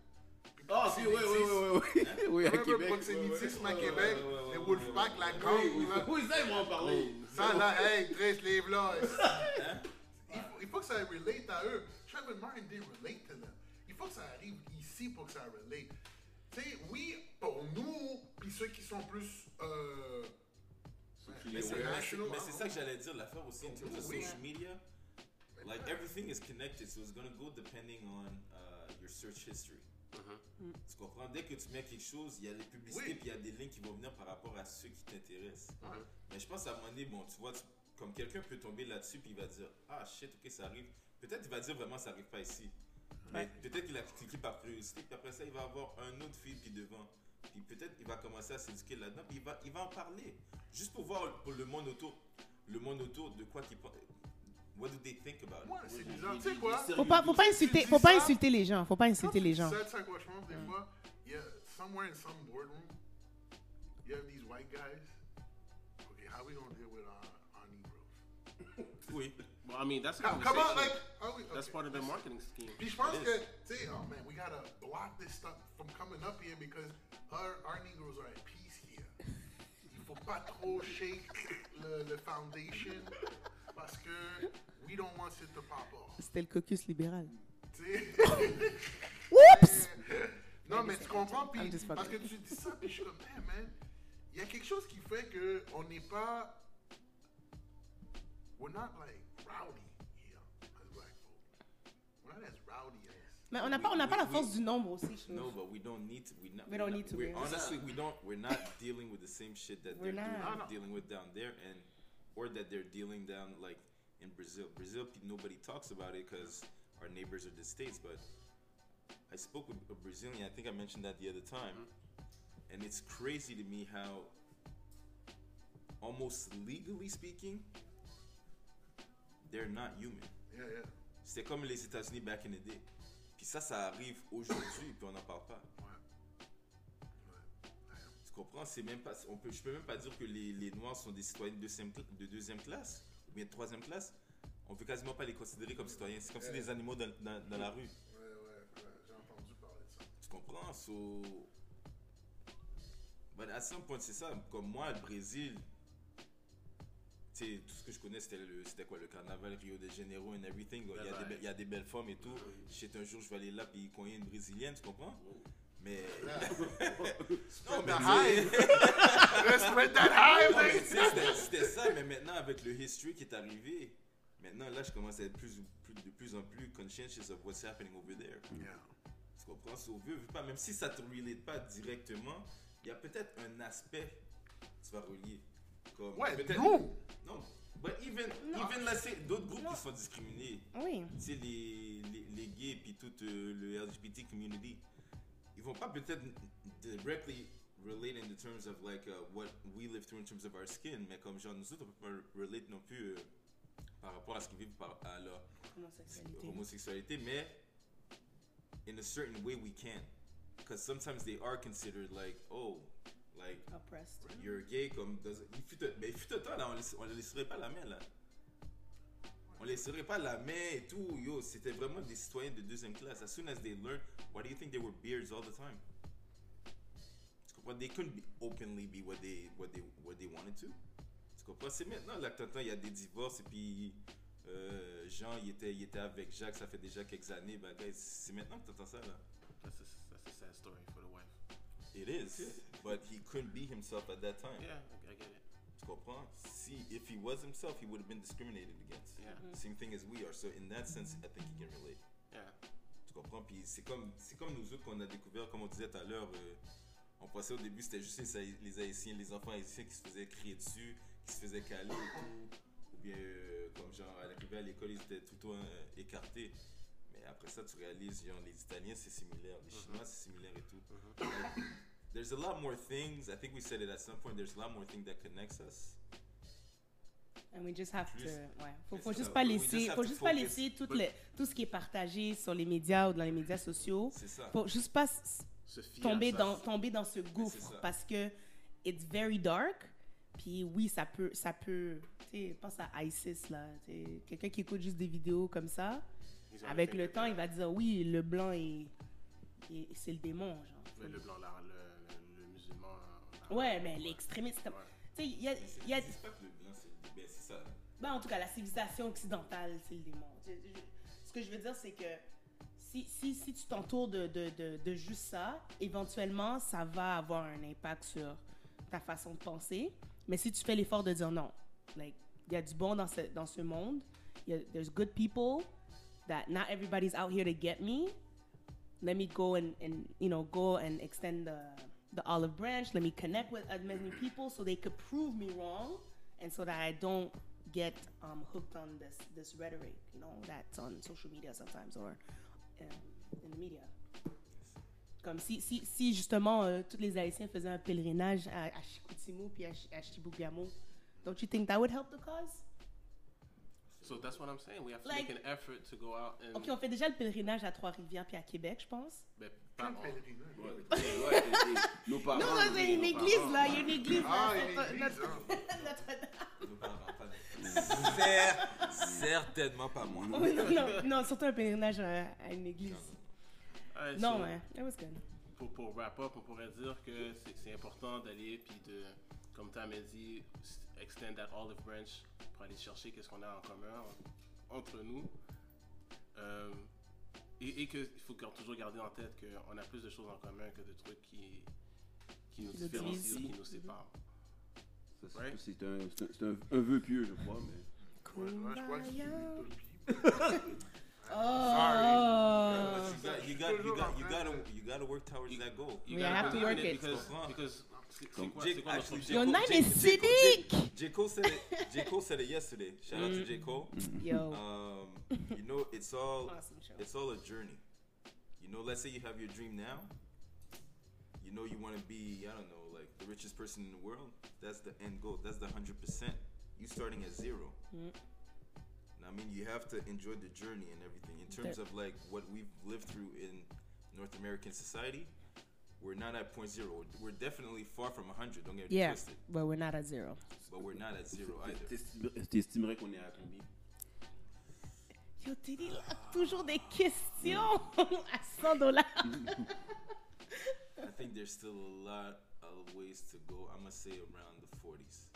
Ah, si, oui, oui, oui, oui, oui. Oui, à Québec. proxénétisme à Québec, les Wolfpack, la gang, Oui, ça, ils vont en parler. Ça, là, hey, Dresse, livre là. Hein? Il faut, que ça relate à eux. Trevor Martin didn't relate to them. Il faut que ça arrive ici pour que ça relate. Tu sais, oui, pour nous, puis ceux qui sont plus. Euh, Mais c'est, hein. ça que j'allais dire, l'affaire aussi, terms of Oui. social media, like everything is connected, so it's gonna go depending on uh, your search history. Tu comprends? Dès que tu mets quelque chose, il y a les publicités, Oui. puis il y a des liens qui vont venir par rapport à ceux qui t'intéressent. Ouais. Mais je pense à un moment donné, bon, tu vois, tu- comme quelqu'un peut tomber là-dessus, puis il va dire, ah shit, ok, ça arrive. Peut-être il va dire vraiment, ça arrive pas ici. Mais Ouais. peut-être qu'il a cliqué par curiosité, puis après ça, il va avoir un autre fil, puis devant. Puis peut-être il va commencer à s'éduquer là-dedans, puis il va, il va en parler. Juste pour voir pour le monde autour, le monde autour de quoi qu'il pense. What do they think about it? C'est bizarre. Tu sais quoi? Faut pas, faut pas insulter, faut pas ça- insulter les gens. Faut pas insulter les gens. ça, à quoi je pense des fois? Il y a somewhere in some boardroom, you have these white guys. Okay, how we gonna deal with our, our Negroes? Oui. well, I mean, that's a Come, come on, conversation. like, are we, That's okay. part of their marketing scheme. Puis je pense It que, is. tu sais, oh man, we gotta block this stuff from coming up here because our, our Negroes are at peace here. Il faut pas trop shake le, le foundation parce que we don't want it to pop off. C'était le caucus libéral. Tu sais? [LAUGHS] Oups! [LAUGHS] non, mais tu comprends, puis parce que tu dis ça, puis je suis comme, hey, man, il y a quelque chose qui fait que on n'est pas, we're not like rowdy here as black folk. We're not as rowdy as. Mais on n'a pas, on n'a pas la force du nombre aussi. je No, but we don't need to. We, not, We don't we're need to, We're, honestly, we don't. We're not dealing with the same shit that We're they're doing- not. No, no. dealing with down there, and or that they're dealing down like in Brazil. Brazil, nobody talks about it because our neighbors are the states. But I spoke with a Brazilian. I think I mentioned that the other time, mm-hmm. and it's crazy to me how, almost legally speaking, they're not human. Yeah, yeah. C'était comme les États-Unis back in the day. Puis ça, ça arrive aujourd'hui, puis on n'en parle pas. Ouais. Comprends? C'est même pas, on peut, je peux même pas dire que les, les Noirs sont des citoyens de deuxième, de deuxième classe ou bien de troisième classe. On peut quasiment pas les considérer comme citoyens. C'est comme si des animaux dans, dans, dans la rue. Ouais, ouais, ouais. J'ai entendu parler de ça. Tu comprends? So, But at some point, c'est ça. Comme moi, le Brésil, tu sais, tout ce que je connais, c'était le, c'était quoi, le carnaval Rio de Janeiro and everything. Il y, a des, il y a des belles femmes et tout. Je sais un jour, je vais aller là, puis il y a une brésilienne, tu comprends? Mais. [LAUGHS] non, mais hive. Let's spread that hive, non, c'était- ça, mais maintenant, avec le history qui est arrivé, maintenant, là, je commence à être plus, plus, de plus en plus conscientious of what's happening over there. Yeah. Tu comprends? Veux pas, même si ça te relate pas directement, il y a peut-être un aspect que tu vas relier. Comme Ouais, peut-être. nous. Non. But even, Non. even là, c'est d'autres groupes Non. qui sont discriminés. Oui. Tu sais, les, les, les gays puis tout euh, le LGBT community, vont pas peut-être directly relate in the terms of like uh, what we live through in terms of our skin, mais comme genre nous autres, on peut pas relate non plus euh, par rapport à ce qu'ils vivent par, à leur Homosexualité. homosexualité, mais in a certain way we can. Because sometimes they are considered like, oh, like, Oppressed. you're gay, comme, dans- il fut mais il fut un temps, là, on ne laisserait pas la main, là. On laisserait pas la main et tout, yo, c'était vraiment des citoyens de deuxième classe. As soon as they learned, why do you think they were beards all the time? Tu comprends? They couldn't be openly be what they, what they, what they wanted to. Tu comprends? C'est maintenant, là, que t'entends, il y a des divorces et puis euh, Jean, il était, il était avec Jacques, ça fait déjà quelques années, bah, guys, c'est maintenant que t'entends ça, là. That's a, that's a sad story for the wife. It is, but he couldn't be himself at that time. Yeah, I get it. Tu comprends? Si, if he was himself, he would have been discriminated against. Yeah. Same thing as we are. So in that sense, I think he can relate. Yeah. Tu comprends? Puis c'est comme, c'est comme nous autres qu'on a découvert, comme on disait tout à l'heure, euh, on pensait au début c'était juste les, Haï- les Haïtiens, les enfants haïtiens qui se faisaient crier dessus, qui se faisaient caler et tout. Ou bien, euh, comme genre, à l'arrivée à l'école, ils étaient tout le temps euh, écartés. Mais après ça, tu réalises, genre, les Italiens, c'est similaire, les Chinois, c'est similaire et tout. Like, there's a lot more things, I think we said it at some point, there's a lot more things that connects us. And we just have Plus. to, ouais. Faut, faut ça, juste pas we just laisser, faut juste pas laisser tout, But- les, tout ce qui est partagé sur les médias ou dans les médias sociaux. C'est ça. Faut juste pas tomber dans, tomber dans ce gouffre parce que it's very dark. Puis oui, ça peut, ça peut, tu sais, pense à ISIS là, quelqu'un qui écoute juste des vidéos comme ça, avec le temps, il va dire oui, le blanc est, est- c'est le démon, genre. Mais le blanc, là, Ouais, mais Ouais. tu sais, il y a, c'est- y a, pas que le blanc, c'est ben, c'est ça. Ben, en tout cas, la civilisation occidentale, c'est le démon. Je- je- ce que je veux dire, c'est que si, si, si tu t'entoures de, de, de, de juste ça, éventuellement, ça va avoir un impact sur ta façon de penser. Mais si tu fais l'effort de dire non, like, il y a du bon dans ce, dans ce monde, il y a- there's good people, that not everybody's out here to get me. Let me go and, and you know, go and extend the, the olive branch. Let me connect with as many people so they could prove me wrong and so that I don't get um, hooked on this this rhetoric, you know, that's on social media sometimes or um, in the media. Comme si, si, si justement euh, tous les Haïtiens faisaient un pèlerinage à, à Chicoutimi puis à, à don't you think that would help the cause? So that's what I'm saying. We have to Like- make an effort to go out and. Ok, on fait déjà le pèlerinage à Trois-Rivières puis à Québec, je pense. Ben, pas nos parents. Non, c'est une église là, il y a une église là. Ah, une église, hein. [LAUGHS] Notre-Dame. Cer- Certainement pas moi. Non, non, non, surtout un pèlerinage à, à une église. Ouais, Non, so, ouais, it was good. Pour, pour wrap up, on pourrait dire que c'est c'est important d'aller puis de, comme Tam a dit, extend that olive branch pour aller chercher qu'est-ce qu'on a en commun en- entre nous. Euh, et et qu'il faut toujours garder en tête qu'on a plus de choses en commun que de trucs qui, qui nous différencient divisent. ou qui nous séparent. C'est- un, c'est un, c'est un, un vœu pieux, je crois, mais. Ouais, ouais, je crois que [LAUGHS] c'est Kumbaya. little. Oh. You got, you got, you got, you gotta, you gotta work towards that goal. You Yeah, gotta have to work it. Because, Comprends. because c'est c'est Comme Jake- c'est quoi notre actually, objectif? Your J. name Cole- is J. Cole- Siddiq. J. J. Cole said it. J. Cole said it yesterday. Shout out to Mm. J. Cole. Yo. Um, you know, it's all, [LAUGHS] Awesome it's all a journey. You know, let's say you have your dream now. You know, you want to be, I don't know, like the richest person in the world. That's the end goal. That's the hundred percent. You starting at zero. Mm. And I mean, you have to enjoy the journey and everything. In terms of like what we've lived through in North American society, we're not at point zero. We're definitely far from 100. Don't get it Yeah, twisted. but we're not at zero. But we're not at zero either. T'estimerais- T'estimerais qu'on est à combien Yo, Teddy, là, toujours des questions à 100 dollars. I think there's there's still a lot of ways to go. I'm gonna say around the 40s.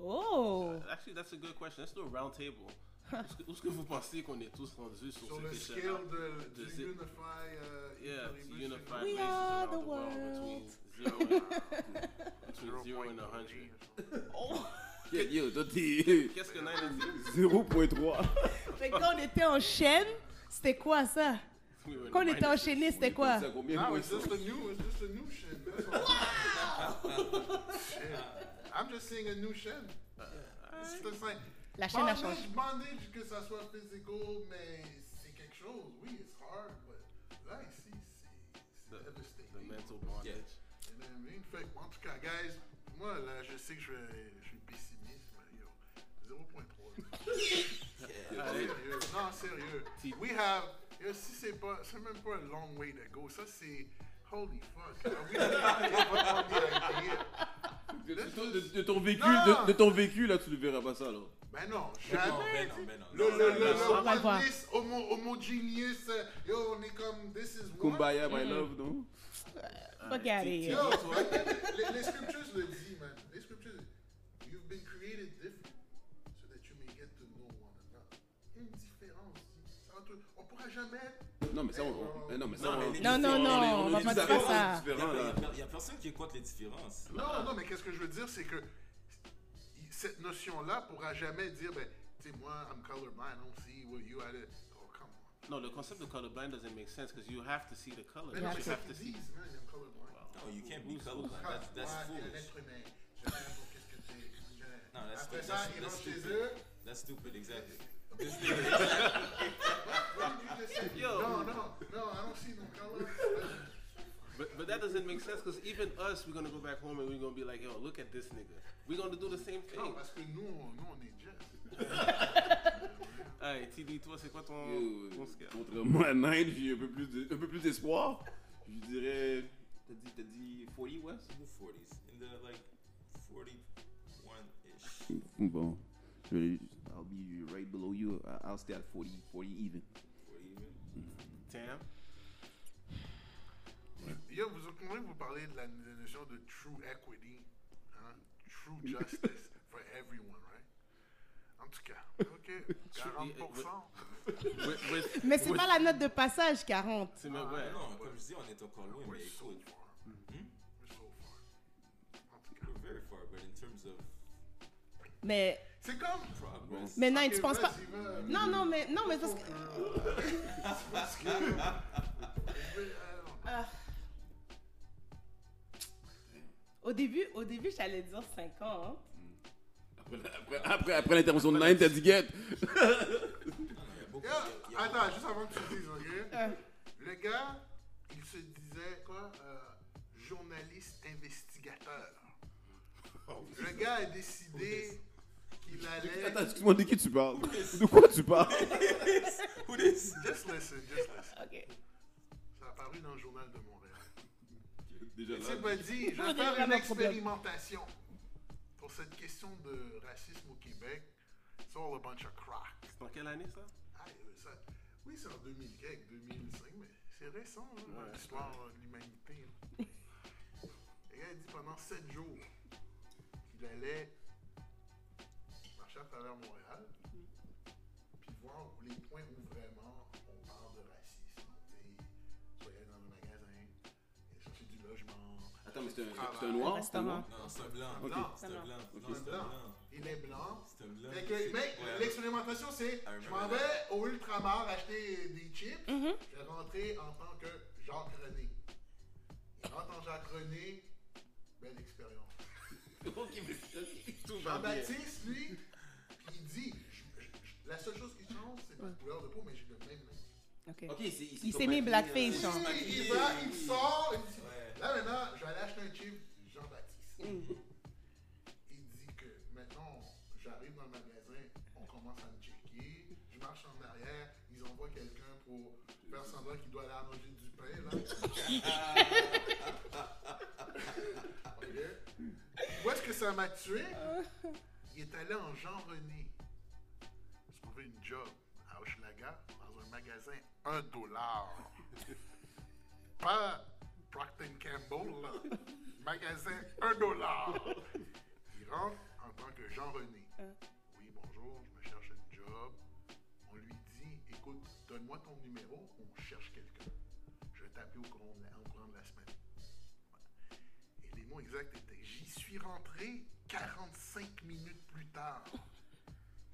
Oh! Actually, that's a good question. Let's do a round table. Est-ce que, où est-ce que vous pensez qu'on est tous rendus sur, Sur cette le scale de, De zi- Unify, uh, Yeah, to unify We races are the the world between world. zero [LAUGHS] and, between zero and a hundred. [LAUGHS] Yeah, yo, toi t'es Qu'est-ce que Nine a dit? 0.3. Fait quand on était en chaîne, c'était quoi ça? We Quand on était enchaîné, c'était quoi? It's just a new, it's just a new shit. All. Shit. I'm just saying a new chaîne. C'est just like, La chaîne a bondage, changé. bondage, que ça soit physical, mais c'est quelque chose. Oui, it's hard, but là, ici, c'est devastating. the mental bondage. You know what I mean? Fait que, en tout cas, guys, moi, là, je sais que je, vais- je suis pessimiste, mais yo, 0.3. [LAUGHS] [LAUGHS] Yeah. Sérieux. Non, sérieux. We have, yo, si c'est pas, c'est même pas a long way to go. Ça, c'est, holy fuck. De, de- de- de ton vécu, de, de ton vécu là, tu ne verras pas ça là. Ben non, jamais. non, non. Le, Non, le, le, le homo, euh, yo, on est comme, this is one. Kumbaya, my love, non? Fuck out of here. Yo, les, les scriptures le disent, man. Les scriptures, you've been created different so that you may get to know one another. Une différence. On pourra jamais être Non, mais ça, on. mais non, mais ça, Non, Non, non, on va pas dire ça. Il n'y a, personne qui écoute les différences. Non, non, mais qu'est-ce que je veux dire, c'est que cette notion-là pourra jamais dire, ben, tu sais, moi, I'm colorblind, I don't see what you had it. Oh, come on. No, the concept of colorblind doesn't make sense because you have to see the color. Mais You c'est have to see. man, I'm colorblind. No, you can't be colorblind. That's, that's foolish. Non, that's that's- that's chez stupid. That's stupid, exactly. Just say? Yo. No, no, no, I don't see no color. But, but that doesn't make sense because even us, we're gonna go back home and we're gonna be like, yo, look at this nigga. We're gonna do the same Non, thing. parce que nous, on- nous, on est. [LAUGHS] Hey, TD, toi, c'est quoi ton, Yo, ton scale? Contrairement à Nine, j'ai un peu plus de- un peu plus d'espoir. Je dirais. T'as dit, t'as dit 40 West? In the 40s. In the, like, 41-ish. Bon. Je vais. I'll be right below you. I- I'll stay at 40, 40 even. 40 even. Tam? Yo, vous, comment vous parlez de la, de la notion de true equity, hein? true justice [LAUGHS] for everyone, right? En tout cas, [LAUGHS] ok, 40%. With, with, [LAUGHS] Mais c'est pas la note de passage, 40. c'est même- Ah, ouais. Non, comme je dis, on est encore loin, We're mais so écoute. far. Hmm? We're so far. En tout cas. We're very far, but in terms of Mais, C'est comme. progress. mais non, tu penses pas. Non, non, mais, non, mais parce que. Euh, Ah. Au début, au début, j'allais dire 50. Après, après, après, après l'intervention de Nine, t'as dit a- [LAUGHS] attends, juste avant que tu dises, ok? Euh, Le gars, il se disait quoi? euh, journaliste investigateur. Le gars a décidé. Attends, excuse-moi, de qui tu parles? De quoi tu parles? Who this? Just listen, just listen. ok. Ça a apparu dans le journal de Montréal. Déjà Tu m'a dit, je vais faire une expérimentation pour cette question de racisme au Québec. It's all a bunch of crack. C'est dans quelle année ça? Ah, euh, ça- oui, c'est en 2000, quelque, 2005, mais c'est récent hein, Ouais. l'histoire de l'humanité. là. Et il a dit pendant 7 jours qu'il allait marcher à travers Montréal, puis voir les points où vraiment on parle de racisme. Aller dans un magasin, chercher du logement. Attends, mais c'est un, travail. c'est un noir c'est un Restaurant. noir? Non, c'est un blanc. Ok. Blanc. C'est un blanc. C'est un blanc. blanc. Il est blanc. C'est un blanc. Fait que, l'expérimentation, c'est je m'en vais au Ultramar acheter des chips. Mhm. Je vais rentrer en tant que Jacques René. Il rentre en Jacques René. Belle expérience. [LAUGHS] Ok, mais ok, tout va bien. Jean-Baptiste, lui, puis il dit je- je- je- la seule chose qui change, c'est ma couleur de peau, mais j'ai le même linge. Ok. Il s'est mis blackface, euh, genre. Il, va, il sort, il dit Ouais. là maintenant, je vais aller acheter un chip Jean-Baptiste. Mm. Il dit que maintenant, j'arrive dans le magasin, on commence à me checker, je marche en arrière, ils envoient quelqu'un pour faire semblant qu'il doit aller arranger du pain, là. [LAUGHS] [LAUGHS] Ok? Où est-ce que ça m'a tué? Il est allé en Jean Une job à Hochelaga dans un magasin 1 dollar. [LAUGHS] Pas Procter Campbell, là. magasin 1 dollar. Il rentre en tant que Jean-René. Oui, bonjour, je me cherche un job. On lui dit, écoute, donne-moi ton numéro, on cherche quelqu'un. Je vais t'appeler au courant, de la- au courant de la semaine. Et les mots exacts étaient, j'y suis rentré 45 minutes plus tard.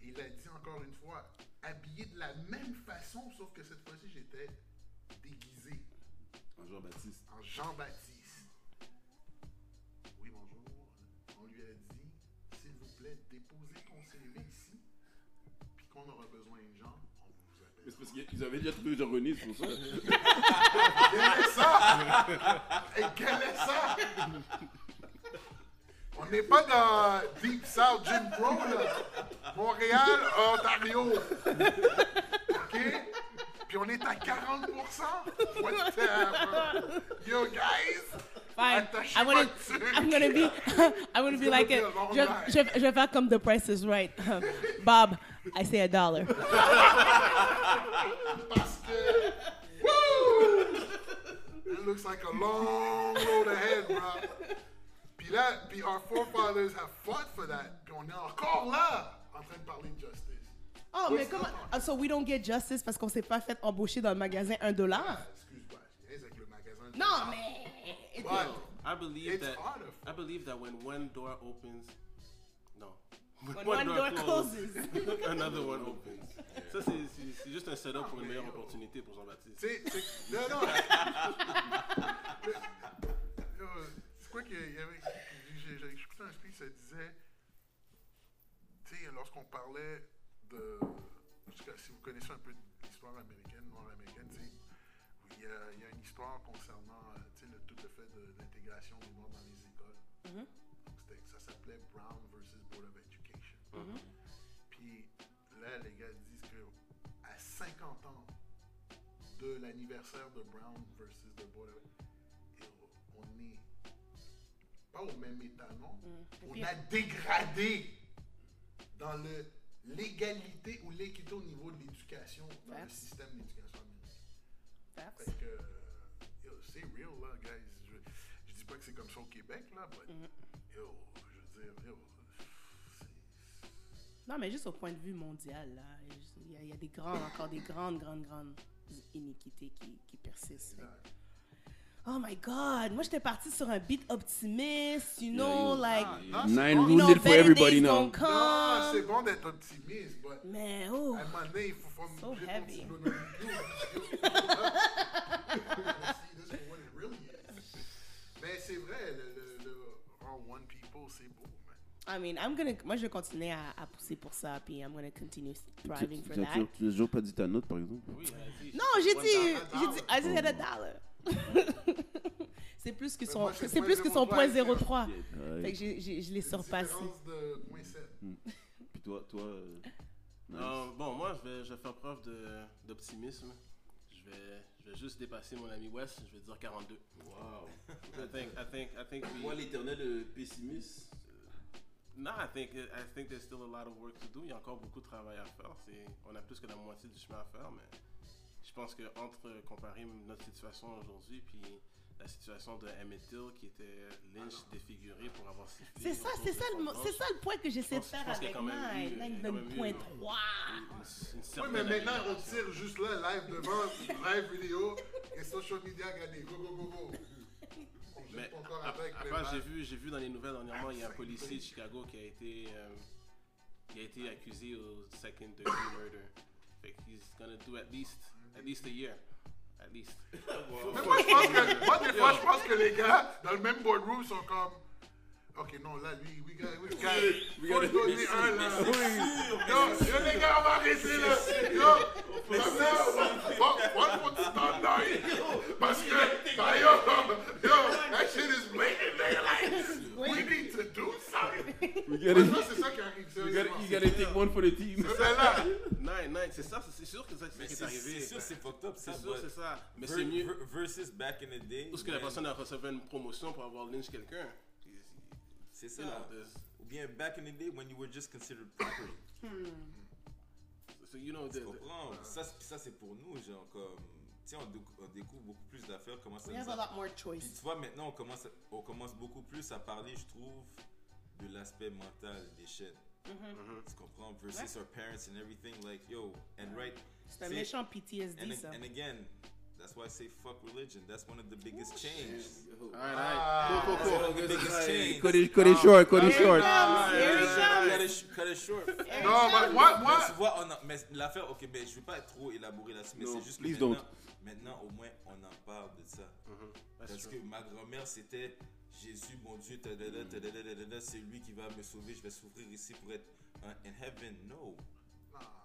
Il a dit encore une fois, habillé de la même façon, sauf que cette fois-ci, j'étais déguisé En Jean-Baptiste. en Jean-Baptiste. Oui, bonjour. On lui a dit, s'il vous plaît, déposez ton CV ici. Puis qu'on aura besoin de gens, on vous Mais appelle. c'est parce qu'ils avaient déjà trouvé Jean-René, c'est pour ça. [LAUGHS] Quel est ça? Et quel est ça? On n'est pas dans Deep South Jim Crow, là. Montréal, Ontario. OK? Puis on est à 40 Whatever. Yo, guys. Fine. I'm gonna. I'm gonna be, [LAUGHS] I'm gonna be like, a je, je, je vais faire comme The Price is Right. Bob, I say a dollar. Parce que. Woo! It looks like a long road ahead, bro. Puis là, puis our forefathers have fought for that. Puis on est encore là, en train de parler de justice. Oh, mais comment? ah, So we don't get justice parce qu'on s'est pas fait embaucher dans le magasin un dollar? Ah, Excuse-moi, j'ai rien avec le magasin. Non, mais. But I believe it's that harder. I believe that when one door opens, no, When one door closes. [LAUGHS] another one opens. Ça c'est juste un setup pour une meilleure opportunité pour Jean-Baptiste. Non, non. [LAUGHS] Quoi qu'il y avait. J'ai écouté un speech, ça disait. Tu sais, lorsqu'on parlait de. en tout cas, Si vous connaissez un peu l'histoire américaine, noire américaine, tu sais, il y, a, il y a une histoire concernant euh, le, tout le fait de l'intégration des Noirs dans les écoles. Donc, c'était- ça s'appelait Brown versus Board of Education. Puis là, les gars disent que à 50 ans de l'anniversaire de Brown versus the Board of et on est pas au même état, non? On a dégradé dans le l'égalité ou l'équité au niveau de l'éducation dans le système d'éducation américain. Fait que, c'est real, là, guys. Je, je dis pas que c'est comme ça au Québec, là, but, yo, je veux dire, yo, Non, mais juste au point de vue mondial, là, il y, a- il y a des grandes, encore des grandes, grandes, grandes iniquités qui, qui persistent. Oh my God, moi j'étais partie sur un beat optimiste, you know, like, Non, c'est Nine bon. you know, wounded for everybody now. Non, c'est bon d'être optimiste, but Mais oh, à un moment donné, il faut faire So heavy. petit bonhomme de clou. [LAUGHS] See this for what it really is. Mais c'est vrai, le, le, le All One People, c'est beau, man. I mean, I'm gonna, moi je vais continuer à, à pousser pour ça, puis I'm gonna continue thriving for Tu that. n'as toujours pas dit ta note, par exemple? Oui. Non, j'ai dit, j'ai dit, I just had a dollar. [LAUGHS] c'est plus que son, moi, c'est plus que son 0.03. point 03. Ouais. Fait que je l'ai C'est une surpassé. 0.7. Puis toi, toi euh, nice. Euh, bon, moi, je vais, je vais faire preuve d'optimisme. Je vais, je vais juste dépasser mon ami West. Je vais dire 42. Wow. I think, I think, I think we- Moi, l'éternel euh, pessimiste. No, I think I think there's still a lot of work to do. Il y a encore beaucoup de travail à faire. C'est, on a plus que la moitié du chemin à faire, mais pense que entre comparer notre situation aujourd'hui puis la situation de Emmett Till qui était Lynch défiguré pour avoir sifflé. C'est ça, c'est ça, c'est ça le point que j'essaie de je faire qu'il avec il même eu point un- 3. Une- une Oui, mais maintenant, on tire juste là, live devant, live vidéo, et social media, regardez, go, go, go, go. On Mais part, j'ai vu, j'ai vu dans les nouvelles dernièrement, il y a un policier de Chicago qui a été, euh, qui a été accusé au second degree murder. Fait que he's gonna do at least, at least a year, at least. Mais moi, je pense que, moi, des fois, je pense que les gars, dans le même boardroom, sont comme. Ok, non, là, lui, we got, we got, We faut gotta- lui donner un, là. Yo, yo, les gars, on va arrêter, là. Yo, maintenant, on va faut tu t'en ailles. Parce que, bah, yo, [LAUGHS] yo, that shit is blatant, nigga. Like, we need je pense que c'est ça qui arrive, you gotta, you gotta take one for the team. C'est là. Nine, nine, c'est ça, c'est c'est sûr que c'est ça Mais qui est c'est arrivé. c'est sûr, c'est fucked up, ça. C'est sûr, but c'est ça. Mais ver- c'est mieux. ver- Versus back in the day. Parce que la personne a recevé une promotion pour avoir lynch quelqu'un? C'est You know, ça. Ou bien back in the day when you were just considered property. So, you know, Tu comprends? Ça, c'est- ça c'est pour nous, genre, comme. sais, on, décou- on découvre beaucoup plus d'affaires, comment ça We have a lot more Puis choice. tu vois, maintenant, on commence, à- on commence beaucoup plus à parler, je trouve, de l'aspect mental des chaînes. Tu comprends? Versus our parents and everything. Like, yo, and right. C'est un méchant PTSD, And, ça. and again, that's why I say fuck religion. That's one of the biggest changes. Alright, alright. Cool, cool, That's one cool. of the biggest changes. Cut it, cut it short, cut it short. here it Cut comes. it, sh- cut it short. No, but what, Mais what? tu vois, on a- mais l'affaire, ok, mais je vais pas être trop élaboré là-dessus, mais Non, c'est juste que maintenant, maintenant, au moins, on en parle de ça. Parce que ma grand-mère, c'était Jésus, mon Dieu, c'est lui qui va me sauver, je vais souffrir ici pour être in heaven. No.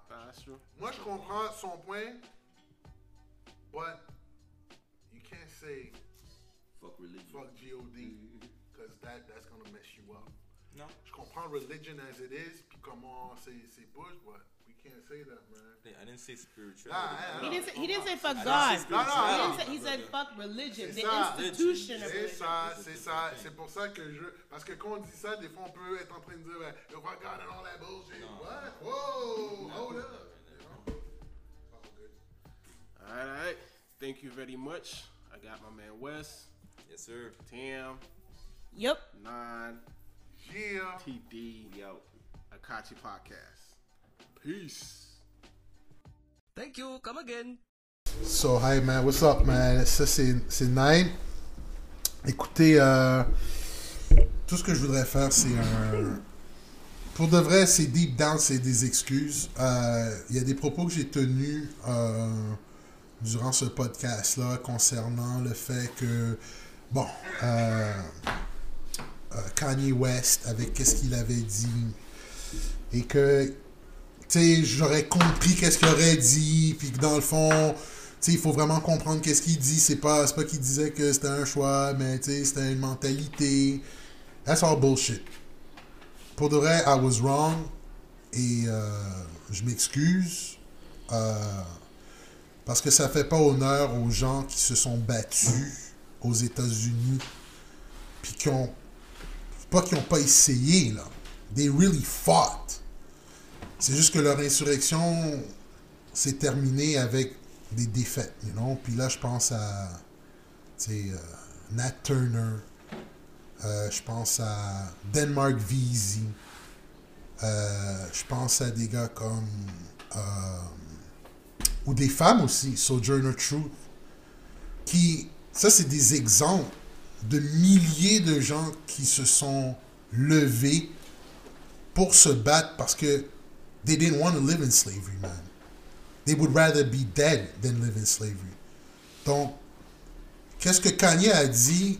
That's true. Moi, je comprends son point, but you can't say Fuck religion. fuck God because that that's gonna mess you up. No. Je comprends religion as it is, puis comment c'est c'est push, but can't say that, man. Hey, I didn't say spirituality. Ah, He didn't say, he didn't say fuck I God. say No, no, He, didn't say, he said fuck religion, the ça. institution of C'est ça, c'est ça. C'est pour ça que je. Parce que quand on dit ça, des fois, on peut être en train de dire, ben, yo, fuck God and all that bullshit. No. What? Whoa, hold up. You know? All good. All right. Thank you very much. I got my man Wes, Yes, sir. Tam, Yep. Nine, Yeah. TD, We out. Akachi Podcast. Peace. Thank you. Come again. So, hi man, what's up man? Ça c'est Nine. Écoutez, euh, tout ce que je voudrais faire, c'est un. Pour de vrai, c'est deep down, c'est des excuses. Euh, Il y a des propos que j'ai tenus euh, durant ce podcast-là concernant le fait que, bon, euh, euh, Kanye West, avec qu'est-ce qu'il avait dit, et que sais, j'aurais compris qu'est-ce qu'il aurait dit, puis que dans le fond, tu sais, il faut vraiment comprendre qu'est-ce qu'il dit. C'est pas, pas qu'il disait que c'était un choix, mais tu sais, c'était une mentalité. That's all bullshit. Pour de vrai, I was wrong, et euh, je m'excuse, euh, parce que ça fait pas honneur aux gens qui se sont battus aux États-Unis, puis qui ont, pas qui ont pas essayé, là. They really fought. C'est juste que leur insurrection s'est terminée avec des défaites, you know? Puis là, je pense à, euh, Nat Turner, euh, je pense à Denmark Vesey, euh, je pense à des gars comme, ou des femmes aussi, Sojourner Truth, qui, ça c'est des exemples de milliers de gens qui se sont levés pour se battre parce que they didn't want to live in slavery, man. They would rather be dead than live in slavery. Donc, qu'est-ce que Kanye a dit,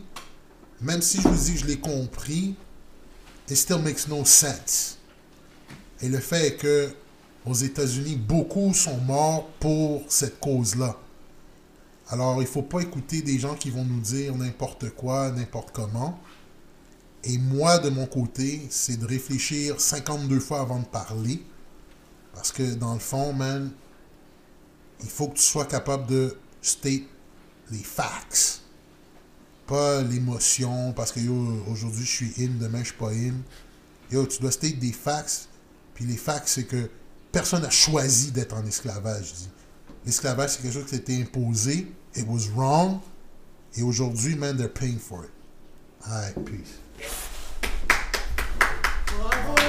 même si je vous dis que je l'ai compris, it still makes no sense. Et le fait est que aux États-Unis, beaucoup sont morts pour cette cause-là. Alors, il faut pas écouter des gens qui vont nous dire n'importe quoi, n'importe comment. Et moi, de mon côté, c'est de réfléchir 52 fois avant de parler. Parce que dans le fond, man, il faut que tu sois capable de state les facts. Pas l'émotion, parce que aujourd'hui je suis in, demain je suis pas in. Yo, tu dois state des facts. Puis les facts, c'est que personne n'a choisi d'être en esclavage. L'esclavage, c'est quelque chose qui a été imposé. It was wrong. Et aujourd'hui, man, they're paying for it. Alright, peace. Bravo.